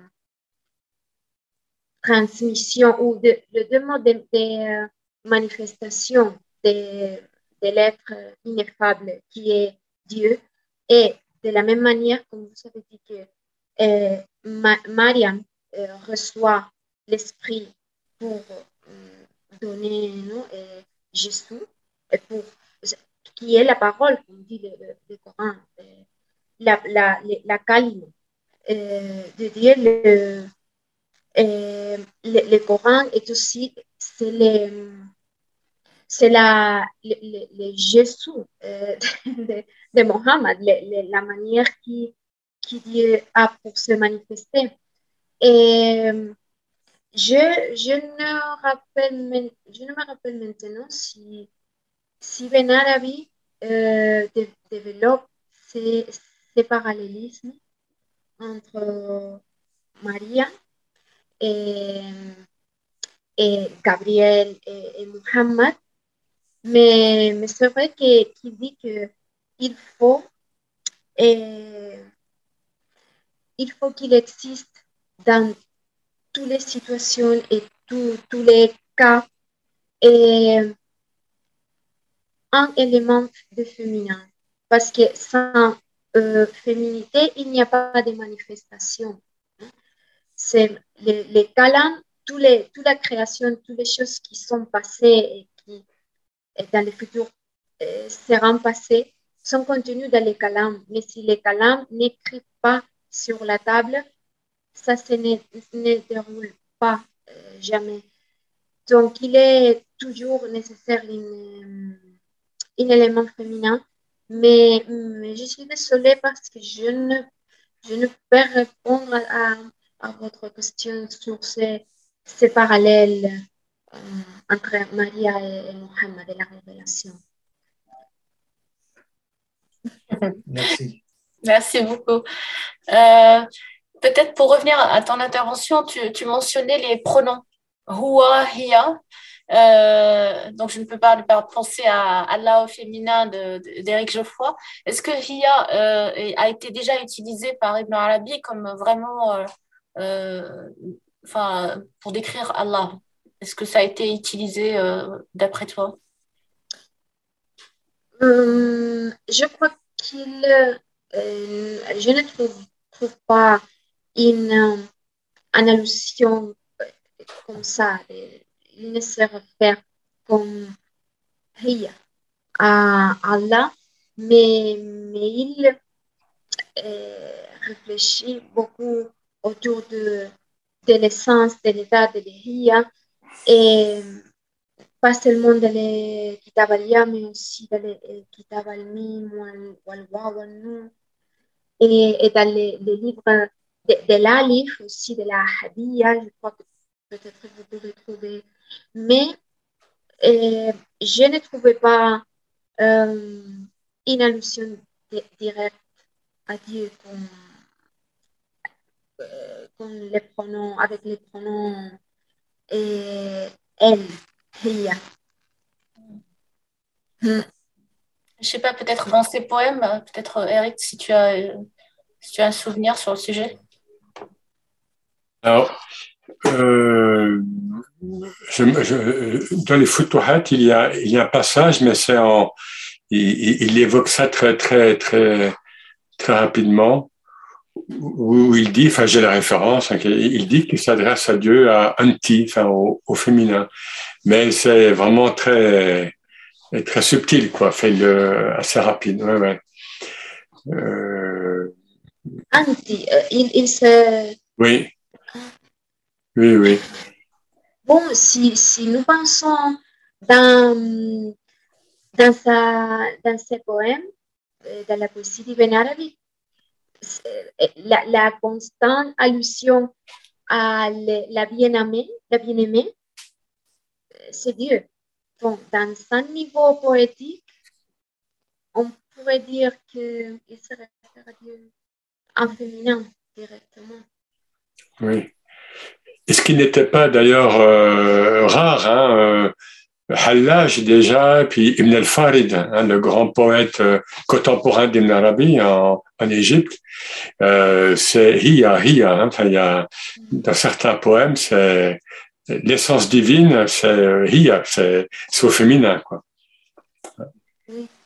[SPEAKER 4] transmission ou de, les deux modes de, euh, manifestation de, de l'être ineffable qui est Dieu. Et de la même manière, comme vous avez dit que euh, euh, reçoit l'Esprit pour euh, donner nous, euh, Jésus, et pour, qui est la parole, comme dit le, Coran, euh, la, la, la, euh, de Dieu. Le, euh, le, Coran est aussi, c'est c'est la, le, le- le Jésus euh, de, de Mohammed, la manière qui, qui Dieu a pour se manifester. Et euh, je, je, ne rappelle, je ne me rappelle maintenant si, si Ben Arabi euh, dé- développe ces, ces parallélismes entre Maria et, Gabriel et, et Muhammad. Mais, mais c'est vrai qu'il dit qu'il faut, euh, il faut qu'il existe dans toutes les situations et tous les cas et un élément de féminin. Parce que sans euh, féminité, il n'y a pas de manifestation. C'est les, les talents, tous les, toute la création, toutes les choses qui sont passées dans le futur euh, seront passées sont contenues dans les calams. Mais si les calams n'écrivent pas sur la table, ça se ne, ne déroule pas euh, jamais. Donc, il est toujours nécessaire une, un élément féminin. Mais, mais je suis désolée parce que je ne, je ne peux répondre à, à votre question sur ces, ces parallèles euh, entre Maria et, et Mohammed et la révélation.
[SPEAKER 5] Merci.
[SPEAKER 2] Merci beaucoup. Euh, Peut-être pour revenir à ton intervention, tu, tu mentionnais les pronoms huwa, hiya. Euh, donc, je ne peux pas ne pas penser à Allah au féminin de- de- d'Éric Geoffroy. Est-ce que hiya euh, a été déjà utilisé par Ibn Arabi comme vraiment, euh, euh, enfin, pour décrire Allah? Est-ce que ça a été utilisé euh, d'après toi?
[SPEAKER 4] Hum, je crois qu'il, euh, je ne trouve, pas une euh, allusion euh, comme ça. Il ne se réfère comme hiya à Allah, mais, mais il euh, réfléchit beaucoup autour de, de l'essence, de l'état de l'hiya et pas seulement dans les kitab al mais aussi dans les euh, kitab al-mim wal waw wal nun et, et dans les, les livres de, de l'alif aussi de la hadiya je crois que peut-être vous pouvez trouver mais je ne trouvais pas euh, une allusion direct à Dieu comme, euh, les pronoms, avec les pronoms elle, Ria.
[SPEAKER 2] Hmm. Je sais pas, peut-être dans ces poèmes, peut-être Eric, si tu as, si tu as un souvenir sur le sujet.
[SPEAKER 3] Alors, euh, je, dans les Futuhat, il y a, il y a un passage, mais c'est en, il, il, évoque ça très, très, très, très rapidement, où il dit, enfin, j'ai la référence, hein, il dit qu'il s'adresse à Dieu à anti, enfin, au, au féminin. Mais c'est vraiment très, très subtil, quoi, fait le, assez rapide. Ouais, ouais.
[SPEAKER 4] Euh... Anti, euh, il, il se.
[SPEAKER 3] Oui. Oui, oui.
[SPEAKER 4] Bon, si, si nous pensons dans, dans, sa, dans ses poèmes, euh, dans la poésie du arabique, la, constante allusion à la bien-aimée, la bien-aimée, euh, c'est Dieu. Donc, dans un niveau poétique, on pourrait dire qu'il se réfère Dieu en féminin directement.
[SPEAKER 3] Oui. Et ce qui n'était pas d'ailleurs euh, rare, hein, euh, Hallaj déjà, puis Ibn al-Farid, hein, le grand poète euh, contemporain d'Ibn Arabi en, en Égypte, euh, c'est Hiya, Hiya. Hein, enfin, il y a, dans certains poèmes, c'est l'essence divine, c'est Hiya, c'est au féminin. Quoi.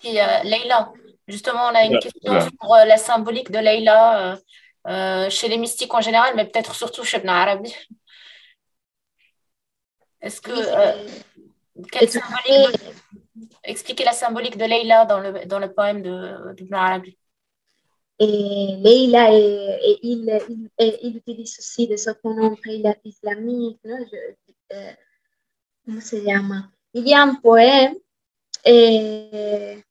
[SPEAKER 2] Et Leïla, justement, on a une question sur la symbolique de Leïla chez les mystiques en général, mais peut-être surtout chez Ibn Arabi. Est-ce que. Euh, expliquez la symbolique de Leïla dans le, dans le poème de, de Arabi.
[SPEAKER 4] Et Leïla, et, il, il, il, utilise aussi des autres noms islamiques. Non? Je, euh, comment se llama? Il y a un poème. Et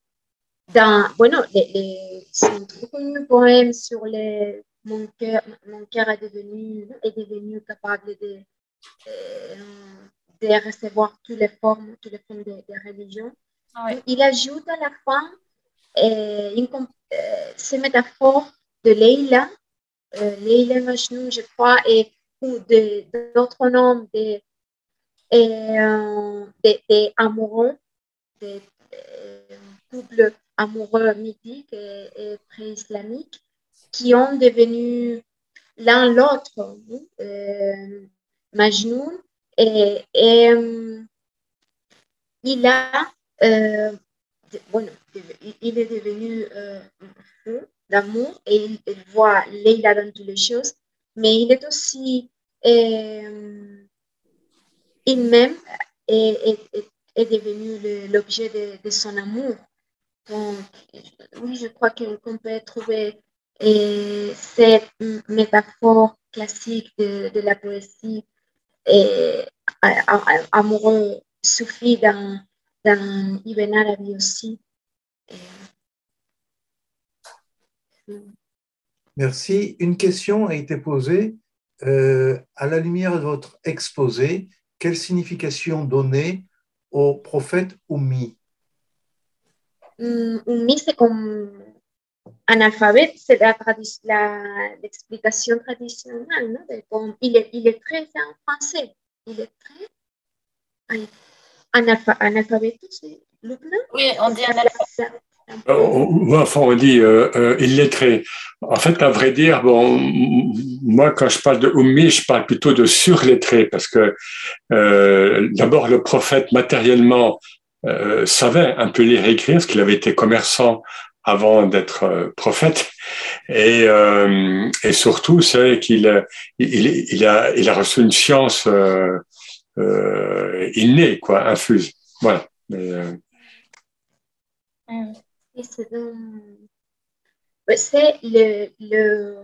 [SPEAKER 4] dans, bueno, c'est un très connu poème sur le, mon cœur, mon cœur est devenu, est devenu capable de, euh, de recevoir toutes les formes, toutes les formes de, de religion. Ah il ajoute à la fin euh, une, euh, ces métaphores de Leila, euh, Leila Majnun, je crois, et ou d'autres noms euh, de, de, amoureux, de, couples amoureux mythiques et, et pré-islamiques qui ont devenu l'un l'autre. Majnun et, euh, il a, euh, il est devenu euh, fou d'amour et il, voit Leila dans toutes les choses, mais il est aussi il-même est, est, devenu l'objet de, son amour. Donc, oui, je crois qu'on peut trouver cette métaphore classique de la poésie et amoureux soufi dans, dans Ibn Arabi aussi.
[SPEAKER 5] Merci. Une question a été posée. Euh, à la lumière de votre exposé, quelle signification donner au prophète Oumi?
[SPEAKER 4] Um, Oumi, c'est comme analphabète, c'est l'explication la, traditionnelle. Non? Il, est, il est très en français. Il est très analphabète, c'est le plan
[SPEAKER 2] Oui, on dit analphabète.
[SPEAKER 3] Euh, enfin, on dit euh, euh, illettré. En fait, à vrai dire, bon, moi, quand je parle de Ummi, je parle plutôt de surlettré, parce que euh, d'abord, le prophète matériellement euh, savait un peu lire et écrire, parce qu'il avait été commerçant avant d'être euh, prophète. Et, euh, et surtout, c'est qu'il il, il, a, reçu une science euh, euh, innée, quoi, infuse. Voilà. Mais, euh...
[SPEAKER 4] C'est le, le,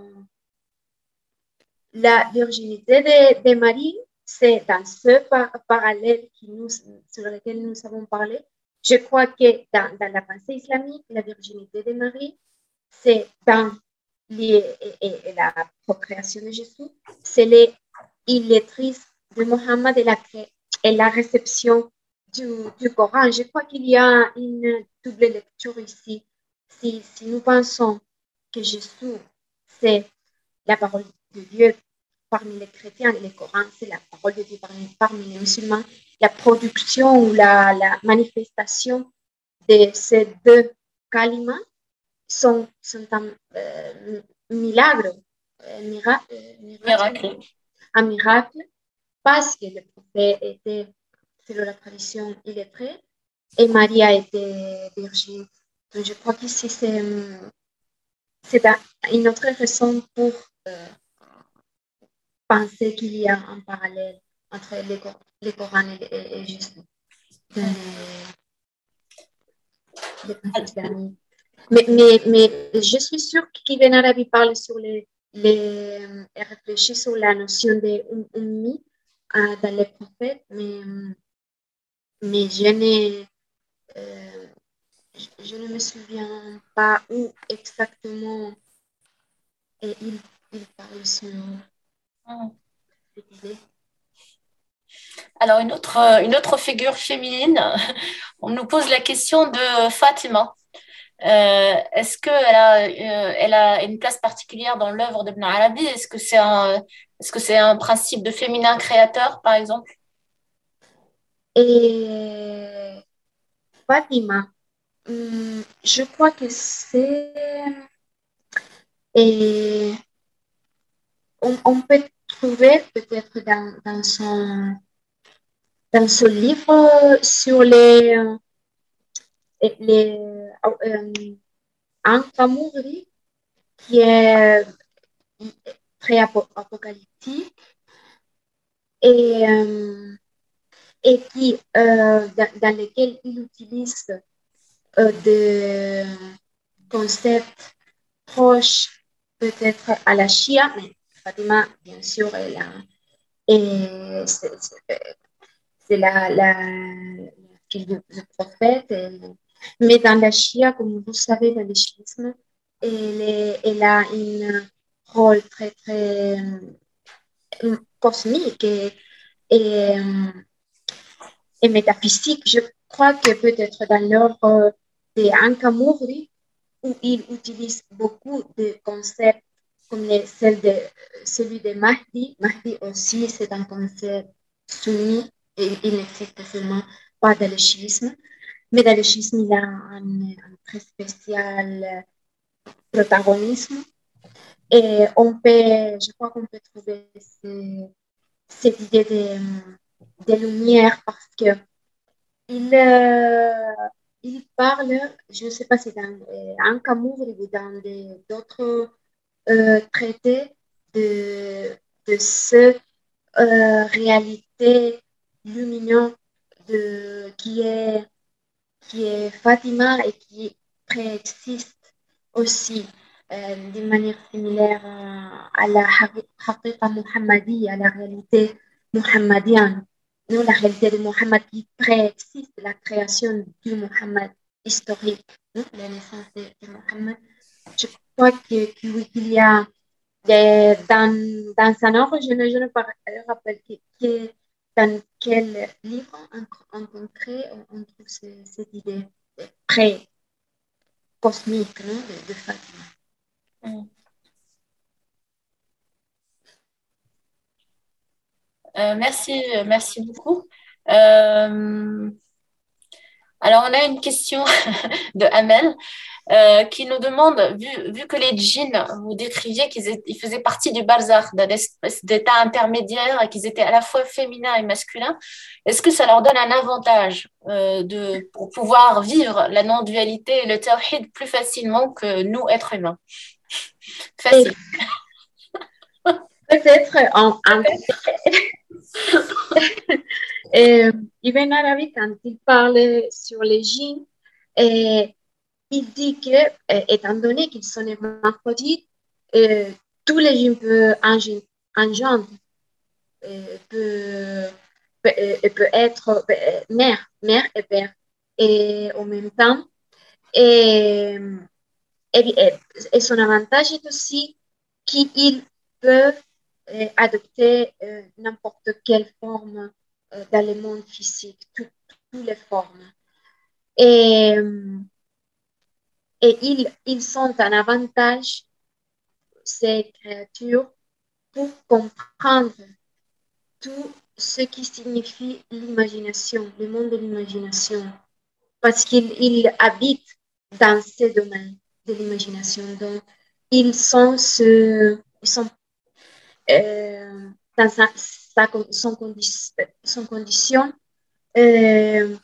[SPEAKER 4] la virginité de, de Marie, c'est dans ce par, parallèle sur lequel nous avons parlé, je crois que dans, la pensée islamique, la virginité de Marie, c'est dans les, la procréation de Jésus, c'est l'illettrisme de Mohammed et la, réception du, Coran. Je crois qu'il y a une double lecture ici. si, nous pensons que Jésus, c'est la parole de Dieu parmi les chrétiens et les Corans, c'est la parole de Dieu parmi, les musulmans, la production ou la, la manifestation de ces deux kalima sont, sont un euh, miracle, euh, miracle, un miracle, parce que le prophète était, selon la tradition, il est prêt, et Maria était virgin. Donc, je crois qu'ici, c'est, c'est une autre raison pour euh, penser qu'il y a un parallèle entre les, les Corans et, Jésus. Mais, mais, mais je suis sûre qu'Ibn Arabi parle sur les, les, réfléchit sur la notion de ummi euh, dans les prophètes, mais, mais je, euh, je, ne me souviens pas où exactement et il, il parle sur cette idée.
[SPEAKER 2] Alors, une autre, une autre figure féminine, on nous pose la question de Fatima. Euh, est-ce qu'elle a, euh, elle a une place particulière dans l'œuvre d'Ibn Arabi? Est-ce que c'est un, que c'est un principe de féminin créateur, par exemple?
[SPEAKER 4] Et Fatima, hmm, je crois que c'est. Et on, peut trouver peut-être dans, dans, son, dans ce livre sur les, les un Kamouri qui est très apocalyptique et, euh, et qui, euh, dans, lequel il utilise euh, des concepts proches peut-être à la Chia, mais Fatima, bien sûr, elle a, et c'est la, la, fille prophète. Mais dans la Shia, comme vous savez, dans le chiisme, elle, a un rôle très, très euh, cosmique et, euh, et, métaphysique. Je crois que peut-être dans l'œuvre de Ankamuri, où il utilise beaucoup de concepts comme celle de, celui de Mahdi. Mahdi aussi, c'est un concept soumis il n'existe seulement pas dans. Mais dans il a un, très spécial euh, protagonisme. Et on peut, je crois qu'on peut trouver cette idée de, de, lumière parce que il, euh, il parle, je ne sais pas si dans euh, un Camus ou dans d'autres traités de, de cette réalité lumineuse de, qui est qui est Fatima et qui préexiste aussi euh, d'une manière similaire à la haqiqa muhammadi, à la réalité muhammadienne. Nous, la réalité de Muhammad qui préexiste la création du Muhammad historique, la naissance de, Muhammad. Je crois qu'il y a dans, dans un ordre, je ne, je ne me rappelle que, dans quel livre en, concret on, trouve cette idée très cosmique de, de, Fatima?
[SPEAKER 2] Euh, merci, merci beaucoup. Euh, alors, on a une question de Amel. Euh, qui nous demande, vu, vu, que les djinns, vous décriviez qu'ils faisaient partie du bazar, d'un espèce d'état intermédiaire et qu'ils étaient à la fois féminins et masculins, est-ce que ça leur donne un avantage euh, de, pour pouvoir vivre la non-dualité et le tawhid plus facilement que nous, êtres humains?
[SPEAKER 4] Facile. Peut-être en, euh, Ibn Arabi, quand il parle sur les djinns, et il dit que, euh, étant donné qu'ils sont hermaphrodites, euh, tous les gyms peuvent engendrer, euh, peut, peut, être mère, mère et père, et en même temps. Et, et, son avantage est aussi qu'ils peuvent adopter n'importe quelle forme dans le monde physique, toutes les formes. Et Et ils, ils sont un avantage, ces créatures, pour comprendre tout ce qui signifie l'imagination, le monde de l'imagination, parce qu'ils habitent dans ces domaines de l'imagination. Donc, ils sont, ce, ils sont euh, dans sa, condition, euh,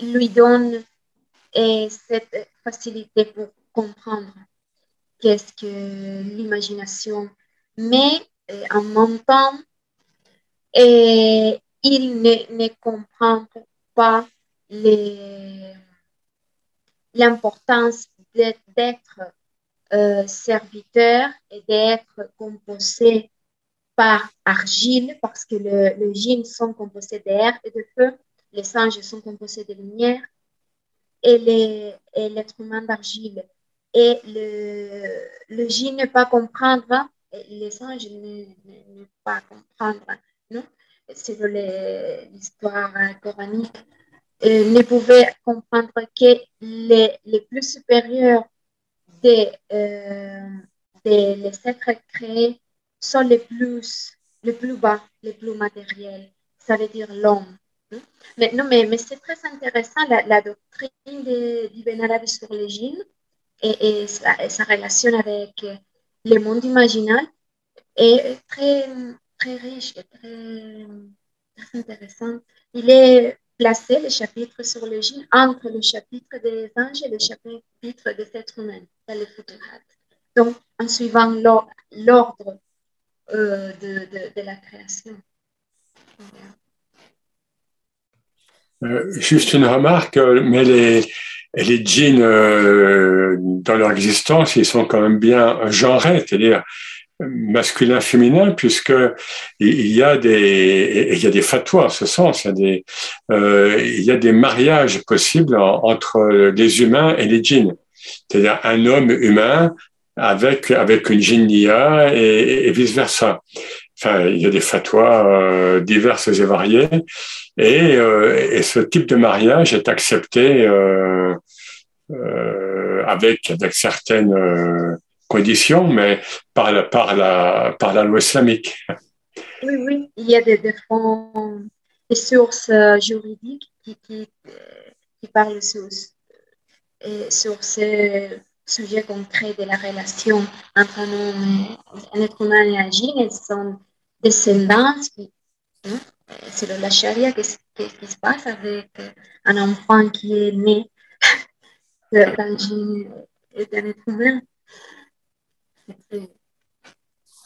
[SPEAKER 4] lui donne euh, cette facilité pour comprendre qu'est-ce que l'imagination. Mais en même temps, et il ne, ne comprend pas l'importance d'être euh, serviteur et d'être composé par argile, parce que le, le gène sont composés d'air et de feu, les singes sont composés de lumière, et l'être humain d'argile. Et le, le gène ne pas comprendre, les singes ne, ne, pas comprendre non. C'est l'histoire coranique, ne pouvait comprendre que les, les plus supérieurs des, euh, des les êtres créés sont les plus, les plus bas, les plus matériels, ça veut dire l'homme. Mais, non, mais, mais c'est très intéressant la, doctrine d'Ibn Arabi sur les djinns et, et, sa, et, sa, relation avec le monde imaginal est très, très riche et très, très intéressant. Il est placé, le chapitre sur le gène, entre le chapitre des anges et le chapitre des êtres humains dans le Futuhat. Donc, en suivant l'ordre euh, de, la création.
[SPEAKER 3] Euh, juste une remarque, mais les, les euh, dans leur existence, ils sont quand même bien genrés, c'est-à-dire masculin féminin puisque il y a des y a des fatwas en ce sens il y a des il y a des mariages possibles entre les humains et les djinns c'est-à-dire un homme humain avec avec une djinnia et, et vice versa enfin il y a des fatwas euh, diverses et variées et, euh, et ce type de mariage est accepté euh, avec certaines conditions, mais par la, par la, par la loi islamique.
[SPEAKER 4] Oui, oui, il y a des, des, sources juridiques qui, qui, parlent sur, sur ce sujet concret de la relation entre un, être humain et un djinn et son descendant. Hein, selon la charia, qu'est-ce qui se passe avec un enfant qui est né d'un djinn et d'un être humain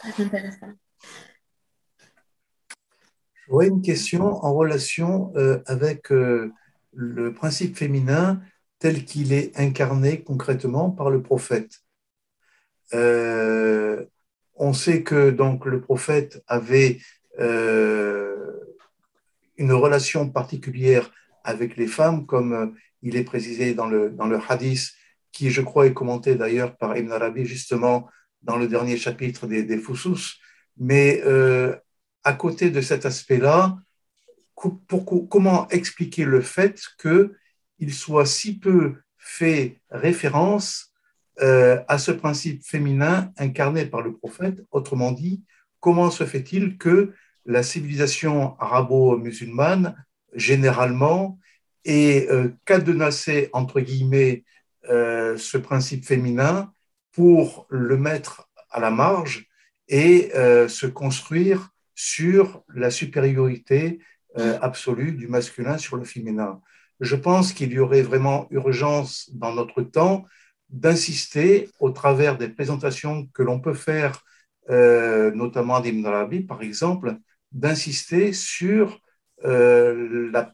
[SPEAKER 4] très intéressant.
[SPEAKER 5] J'aurais une question en relation euh, avec euh, le principe féminin tel qu'il est incarné concrètement par le prophète. Euh, on sait que donc le prophète avait une relation particulière avec les femmes, comme il est précisé dans le, dans le hadith, qui je crois est commenté d'ailleurs par Ibn Arabi justement dans le dernier chapitre des, des Mais euh, à côté de cet aspect-là, comment expliquer le fait qu'il soit si peu fait référence euh, à ce principe féminin incarné par le prophète Autrement dit, comment se fait-il que la civilisation arabo-musulmane, généralement, ait euh, cadenassé, entre guillemets, euh, ce principe féminin pour le mettre à la marge et euh, se construire sur la supériorité absolue du masculin sur le féminin? Je pense qu'il y aurait vraiment urgence dans notre temps d'insister au travers des présentations que l'on peut faire, euh, notamment d'Ibn Arabi par exemple, d'insister sur la,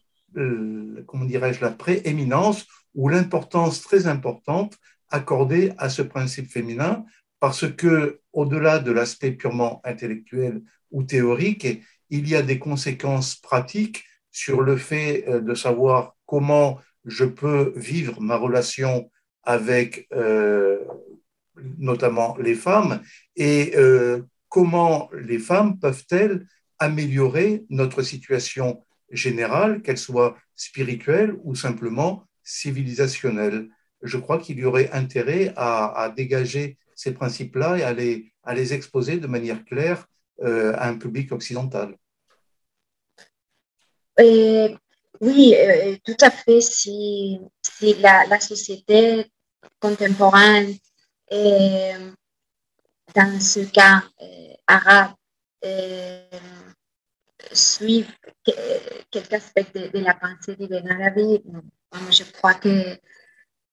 [SPEAKER 5] comment dirais-je, la prééminence ou l'importance très importante accordé à ce principe féminin parce que, au-delà de l'aspect purement intellectuel ou théorique, il y a des conséquences pratiques sur le fait euh, de savoir comment je peux vivre ma relation avec euh, notamment les femmes et euh, comment les femmes peuvent-elles améliorer notre situation générale, qu'elle soit spirituelle ou simplement civilisationnelle. je crois qu'il y aurait intérêt à, dégager ces principes-là et à les, exposer de manière claire euh, à un public occidental.
[SPEAKER 4] Oui, euh, tout à fait. Si, si la, la, société contemporaine, dans ce cas euh, arabe, suit quelques aspects de, la pensée de Ben Arabi, je crois que,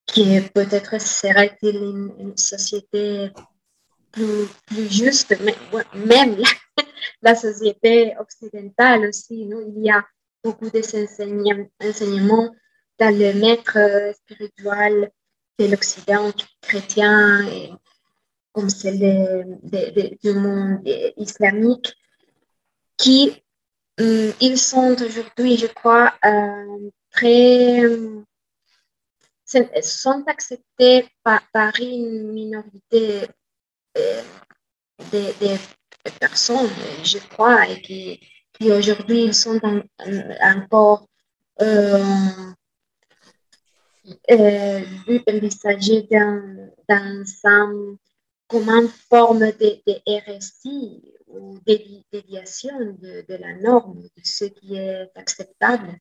[SPEAKER 4] que peut-être serait-il une, société plus, juste, mais, même la, société occidentale aussi. Non? Il y a beaucoup d'enseignements dans le maître spirituel de l'Occident chrétien, et, comme celle du monde islamique, qui euh, ils sont aujourd'hui, je crois, euh, très sont acceptés par, une minorité euh, de, personnes, je crois, et qui, qui aujourd'hui sont encore euh, envisagés dans, dans comme une forme de, RSI ou déviation de, la norme, de ce qui est acceptable.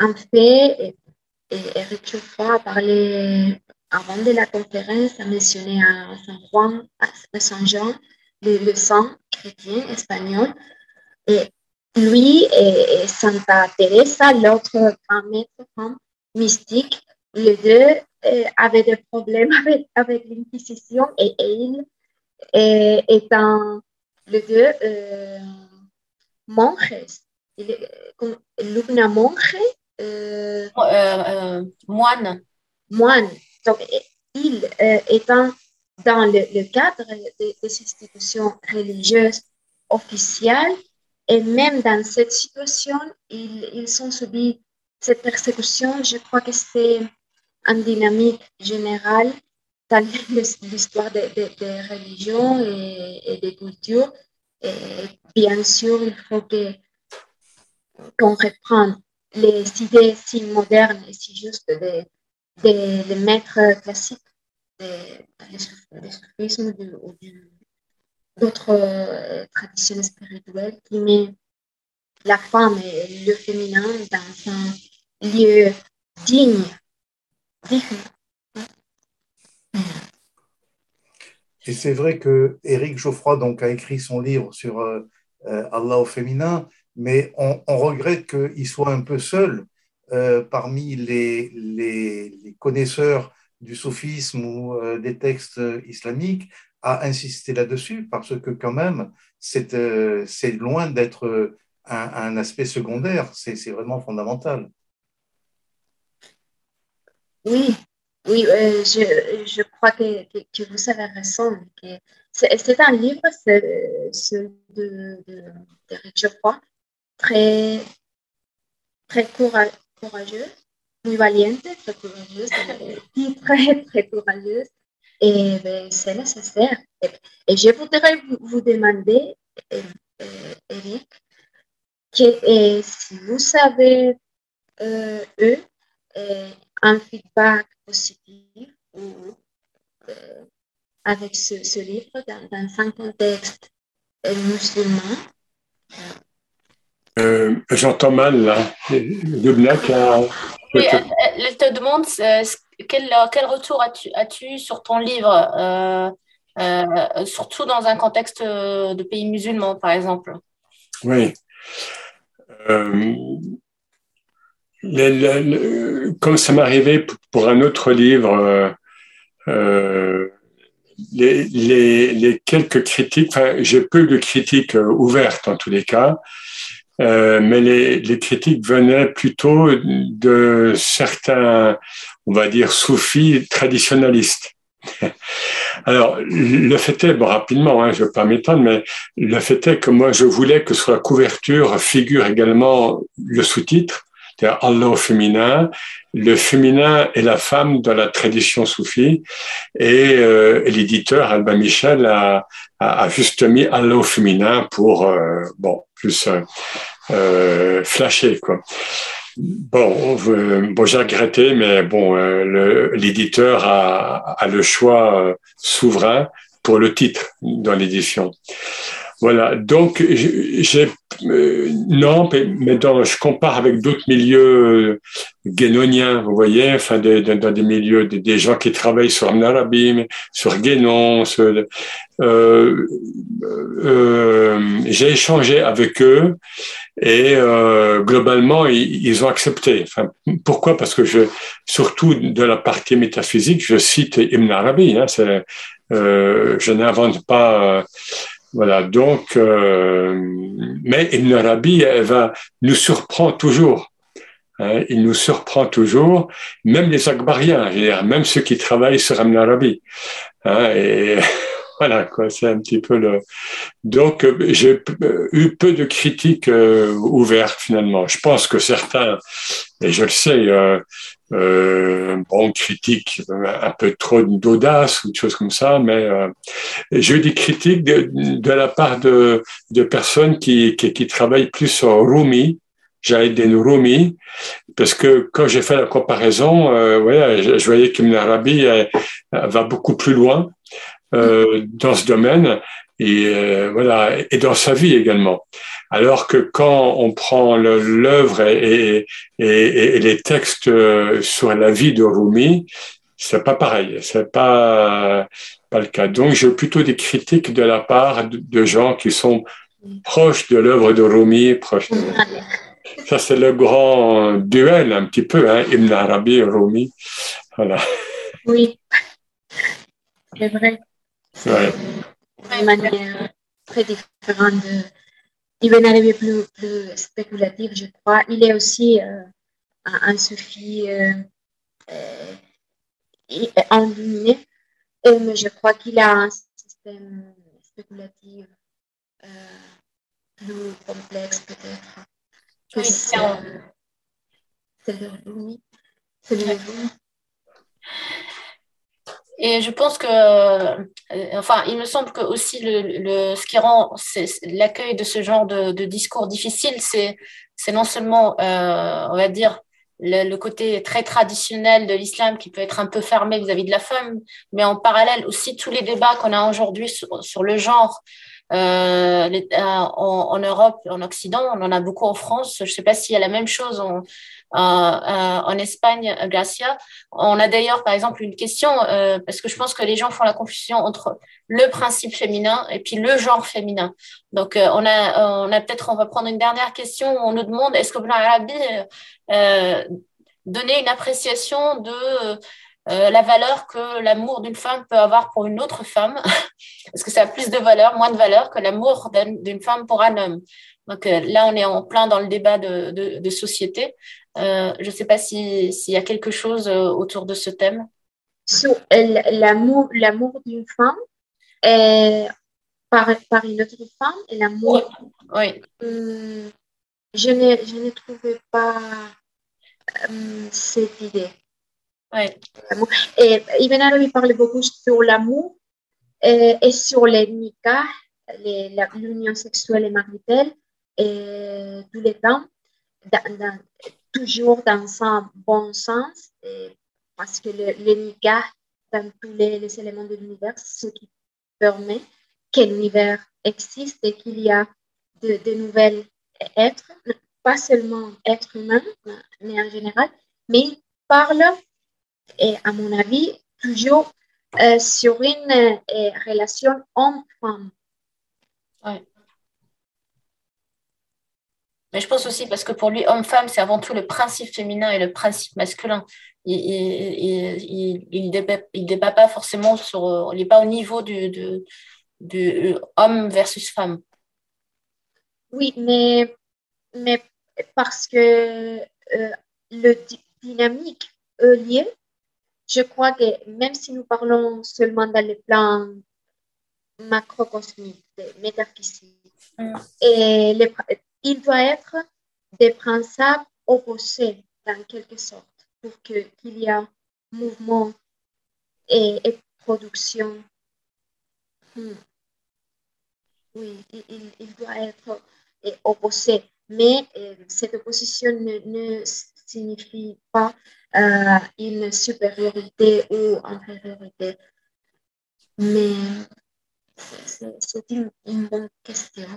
[SPEAKER 4] En fait, Eric Chauffard a parlé avant de la conférence, a mentionné à Saint Juan, à Saint Jean, le, saint chrétien espagnol. Et lui et, Santa Teresa, l'autre grand maître mystique, les deux euh, avaient des problèmes avec, avec l'Inquisition et, il étant les deux euh, monjes. L'une monge.
[SPEAKER 2] Euh, euh, moine.
[SPEAKER 4] Moine. Donc, il étant dans le, cadre des, institutions religieuses officielles, et même dans cette situation, ils, ils ont subi cette persécution. Je crois que c'est une dynamique générale dans l'histoire des de, religions et, des cultures. Et bien sûr, il faut que qu'on reprenne les idées si modernes et si justes des de, maîtres classiques du soufisme ou d'autres euh, traditions spirituelles qui met la femme et le féminin dans un lieu digne,
[SPEAKER 5] et c'est vrai que Éric Geoffroy donc, a écrit son livre sur euh, euh, Allah au féminin, mais on, regrette qu'il soit un peu seul parmi les, les, connaisseurs du soufisme ou des textes islamiques à insister là-dessus, parce que quand même, c'est loin d'être un, un, aspect secondaire, c'est vraiment fondamental.
[SPEAKER 4] Oui, oui, euh, je, je, crois que, que, vous avez raison. C'est un livre ce de, de, de très, très courageux, muy valiente, très courageuse, très, très courageuse. Et ben, c'est nécessaire. Et, je voudrais vous, demander, euh, euh, Eric, que si vous savez, eux, un feedback positif euh, avec ce, livre dans, un contexte euh, musulman.
[SPEAKER 3] Euh, J'entends mal là.
[SPEAKER 2] Le a... Oui, elle, te demande quel, quel, retour as-tu as sur ton livre, surtout dans un contexte de pays musulmans, par exemple?
[SPEAKER 3] Oui. Comme ça m'arrivait pour un autre livre, euh, euh, les, quelques critiques, j'ai peu de critiques euh, ouvertes en tous les cas, mais les, les, critiques venaient plutôt de certains, on va dire, soufis traditionnalistes. Alors, le fait est, bon, rapidement, hein, je ne veux pas m'étendre, mais le fait est que moi, je voulais que sur la couverture figure également le sous-titre, Allah au féminin. Le féminin est la femme dans la tradition soufie et, euh, l'éditeur Alba Michel a, a, juste mis Allah féminin pour euh, bon plus euh, flasher quoi. Bon, bon j'ai regretté, mais bon, l'éditeur a, a, le choix souverain pour le titre dans l'édition. Voilà, donc j'ai euh, non, mais dans, je compare avec d'autres milieux guénoniens, vous voyez, enfin dans des milieux des, gens qui travaillent sur Narabim, sur Guénon. euh, euh, j'ai échangé avec eux et euh, globalement ils, ont accepté. Pourquoi? Parce que je, surtout de la partie métaphysique, je cite Ibn Arabi. Hein, euh, je n'invente pas voilà, donc, euh, mais Ibn Arabi, va, nous surprend toujours. Hein, il nous surprend toujours, même les Akbariens, même ceux qui travaillent sur Ibn Arabi. Hein, et voilà, quoi, c'est un petit peu le. Donc, j'ai eu peu de critiques euh, ouvertes finalement. Je pense que certains, et je le sais, euh, euh, bon, critique un peu trop d'audace ou de choses comme ça, mais euh, j'ai eu des critiques de, de, la part de, de personnes qui, qui, qui travaillent plus sur Rumi, des Rumi, parce que quand j'ai fait la comparaison, euh, voilà, je, voyais qu'Ibn Arabi va beaucoup plus loin euh, dans ce domaine et euh, voilà et dans sa vie également. Alors que quand on prend l'œuvre et, et, et, les textes euh, sur la vie de Rumi, c'est pas pareil, c'est pas pas le cas. Donc j'ai plutôt des critiques de la part de, gens qui sont proches de l'œuvre de Rumi, proches. Ça c'est le grand duel un petit peu, hein, Ibn Arabi et Rumi. Voilà.
[SPEAKER 4] Oui, c'est vrai. Ouais. De manière très différente de Ibn Arabi plus, plus spéculatif, je crois. Il est aussi euh, un, un soufi euh, euh, enluminé, mais je crois qu'il a un système spéculatif euh, plus complexe peut-être. Oui, c'est. C'est le.
[SPEAKER 2] Et je pense que, euh, enfin, il me semble que aussi le, le ce qui rend l'accueil de ce genre de, de discours difficile, c'est non seulement, euh, on va dire, le, le, côté très traditionnel de l'islam qui peut être un peu fermé vis-à-vis de la femme, mais en parallèle aussi tous les débats qu'on a aujourd'hui sur, sur, le genre. Euh, euh, en, en, Europe, en Occident, on en a beaucoup en France. Je ne sais pas s'il y a la même chose en, en Espagne, Gracia. On a d'ailleurs, par exemple, une question, euh, parce que je pense que les gens font la confusion entre le principe féminin et puis le genre féminin. Donc, euh, on a, on a peut-être, on va prendre une dernière question où on nous demande est-ce que Ibn Arabi euh, donnait une appréciation de euh, la valeur que l'amour d'une femme peut avoir pour une autre femme Est-ce que ça a plus de valeur, moins de valeur que l'amour d'une femme pour un homme Donc là, on est en plein dans le débat de, de, de société. Euh, je ne sais pas s'il y a quelque chose euh, autour de ce thème.
[SPEAKER 4] Sur l'amour, l'amour d'une femme par, par une autre femme et l'amour.
[SPEAKER 2] Oui.
[SPEAKER 4] Je, ne, je ne trouvais pas cette idée.
[SPEAKER 2] Oui.
[SPEAKER 4] Et Ibn Arabi parle beaucoup sur l'amour et, et, sur les nikah, l'union sexuelle et maritale, et tous les temps. Toujours dans un bon sens, parce que le, le dans tous les, éléments de l'univers, ce qui permet que l'univers existe et qu'il y a de, de nouvelles êtres, pas seulement êtres humains, mais en général, mais il parle, et à mon avis, toujours euh, sur une euh, relation homme-femme.
[SPEAKER 2] Ouais. Mais je pense aussi parce que pour lui, homme-femme, c'est avant tout le principe féminin et le principe masculin. Il ne il, il, débat, il débat pas forcément sur. Il n'est pas au niveau du, du, du, homme versus femme.
[SPEAKER 4] Oui, mais, mais parce que euh, le dynamique lié, je crois que même si nous parlons seulement dans le plan macrocosmique, métaphysique, mm. et les, il doit être des principes opposés en quelque sorte pour qu'il y ait mouvement et, et production. Hmm. Oui, il, il, doit être opposé. mais cette opposition ne, signifie pas une supériorité ou infériorité. Mais c'est une, bonne question.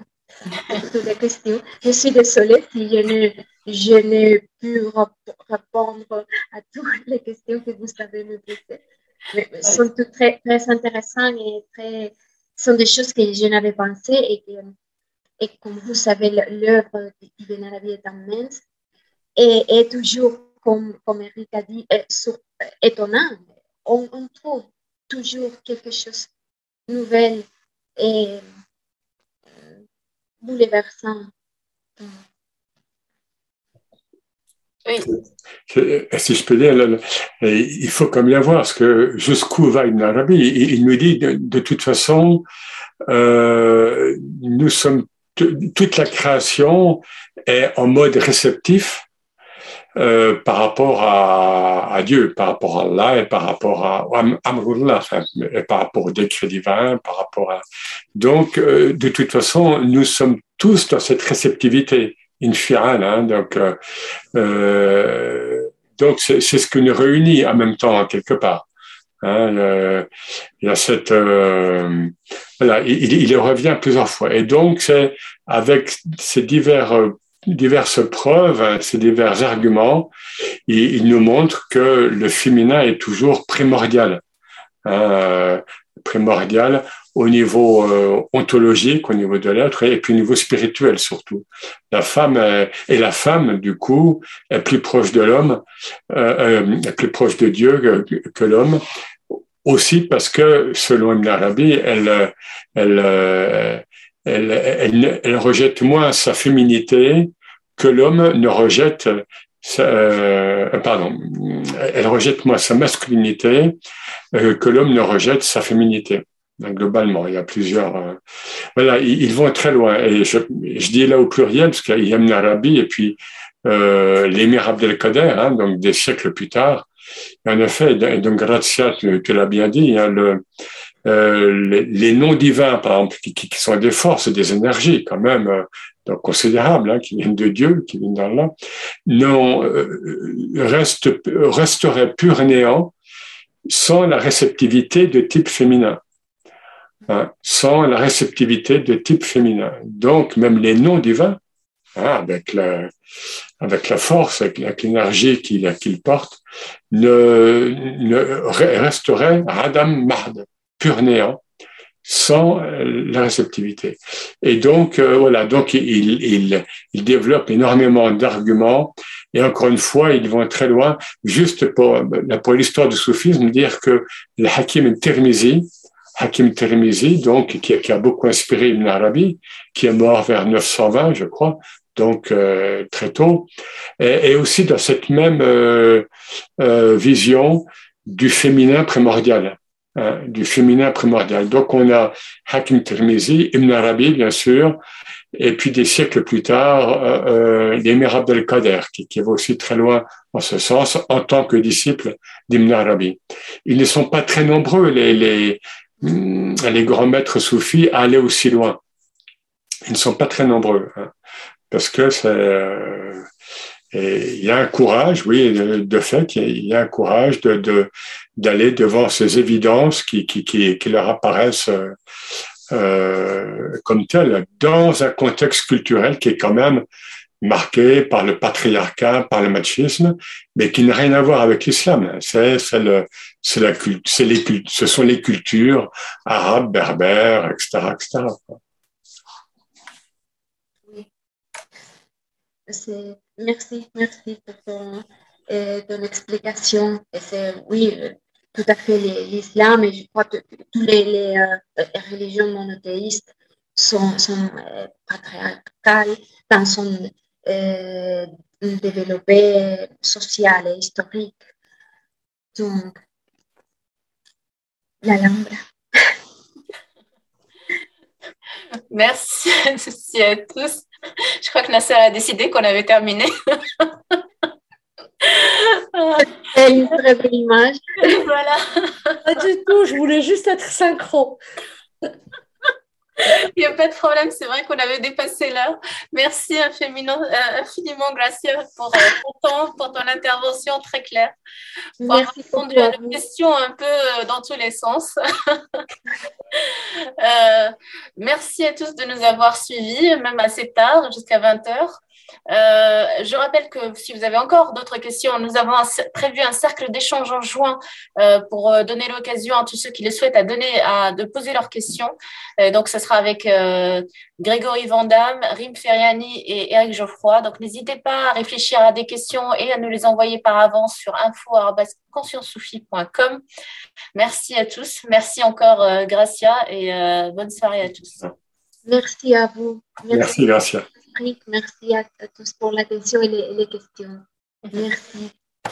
[SPEAKER 4] questions. Je suis désolée si je n'ai pu répondre à toutes les questions que vous avez me posées. Mais sont toutes très, très intéressantes et très, sont des choses que je n'avais pensé et que, et comme vous savez, l'œuvre la vie est immense et est toujours, comme, comme Eric a dit, étonnant. On, on trouve toujours quelque chose de nouvel et euh, bouleversant.
[SPEAKER 3] Oui. Si je peux dire, il faut comme bien voir, parce que jusqu'où va Ibn Arabi il, nous dit de, toute façon, euh, nous sommes toute la création est en mode réceptif euh, par rapport à, à, Dieu, par rapport à Allah et par rapport à Amrullah, et par rapport au décret divin, par rapport à... Donc, euh, de toute façon, nous sommes tous dans cette réceptivité infiale. Hein, donc, euh, euh donc c'est ce que nous réunit en même temps, quelque part. Hein, le, il y a cette, euh, voilà, il, il, revient plusieurs fois. Et donc, c'est avec ces divers diverses preuves, hein, ces divers arguments, et il nous montre que le féminin est toujours primordial, hein, primordial au niveau euh, ontologique, au niveau de l'être, et puis au niveau spirituel surtout. La femme est, et la femme, du coup, est plus proche de l'homme, euh, euh est plus proche de Dieu que, l'homme, aussi parce que, selon Ibn Arabi, elle, elle, euh, elle, elle, elle, rejette moins sa féminité que l'homme ne rejette euh, pardon, elle rejette moins sa masculinité euh, que l'homme ne rejette sa féminité. Donc, globalement, il y a plusieurs. Euh, voilà, ils, vont très loin. Et je, je, dis là au pluriel parce qu'il y a Ibn Arabi et puis euh, l'émir Abdelkader, hein, donc des siècles plus tard. en effet, donc Grazia, tu l'as bien dit, hein, le, euh, les, noms divins, par exemple, qui, qui, sont des forces, des énergies quand même euh, donc considérables, hein, qui viennent de Dieu, qui viennent d'Allah, non, euh, reste, resterait pur néant sans la réceptivité de type féminin. Hein, sans la réceptivité de type féminin. Donc, même les noms divins, hein, avec, la, avec la force, avec, l'énergie qu'il portent, ne, ne resteraient Adam Mahd pur néant sans euh, la réceptivité. Et donc, euh, voilà, donc il, il, il développe énormément d'arguments. Et encore une fois, ils vont très loin, juste pour, pour l'histoire du soufisme, dire que le Hakim Tirmizi, Hakim Tirmizi, donc, qui, qui, a beaucoup inspiré Ibn Arabi, qui est mort vers 920, je crois, donc euh, très tôt, et, aussi dans cette même euh, vision du féminin primordial. Hein, du féminin primordial. Donc on a Hakim Tirmizi, Ibn Arabi bien sûr, et puis des siècles plus tard, euh, euh l'émir Abdelkader, qui, qui va aussi très loin en ce sens, en tant que disciple d'Ibn Arabi. Ils ne sont pas très nombreux, les, les, hmm, les grands maîtres soufis, à aller aussi loin. Ils ne sont pas très nombreux, hein, parce que c'est... Euh, et il y a un courage, oui, de, fait, il y a un courage de, d'aller devant ces évidences qui, qui, qui, qui leur apparaissent euh, euh, comme telles dans un contexte culturel qui est quand même marqué par le patriarcat, par le machisme, mais qui n'a rien à voir avec l'islam. C'est, c'est le, c'est la c'est les ce sont les cultures arabes, berbères, etc., etc.
[SPEAKER 4] C'est Merci, merci pour ton, euh, explication. oui, euh, tout à fait l'islam et je crois que toutes les, euh, religions monothéistes sont, sont patriarcales dans son développé social et historique. Donc, la langue.
[SPEAKER 2] Merci, merci à tous. Je crois que Nasser a décidé qu'on avait terminé.
[SPEAKER 4] C'est une très belle image.
[SPEAKER 6] Voilà. Pas du tout, je voulais juste être synchro.
[SPEAKER 2] Il n'y a pas de problème, c'est vrai qu'on avait dépassé l'heure. Merci infiniment, euh, infiniment Gracia, pour, ton, pour ton intervention très claire. Pour avoir répondu à nos questions un peu dans tous les sens. merci à tous de nous avoir suivis, même assez tard, jusqu'à 20h. Euh, je rappelle que si vous avez encore d'autres questions, nous avons prévu un cercle d'échange en juin euh, pour euh, donner l'occasion à tous ceux qui le souhaitent à donner, à, de poser leurs questions. donc, ce sera avec Grégory Vandamme, Rim Feriani et Eric Geoffroy. Donc, n'hésitez pas à réfléchir à des questions et à nous les envoyer par avance sur info.consciencesoufie.com. Merci à tous. Merci encore, Gracia, et bonne soirée à tous.
[SPEAKER 4] Merci à vous.
[SPEAKER 3] Merci, Merci Gracia.
[SPEAKER 4] Merci à, tous pour l'attention et les questions. Merci.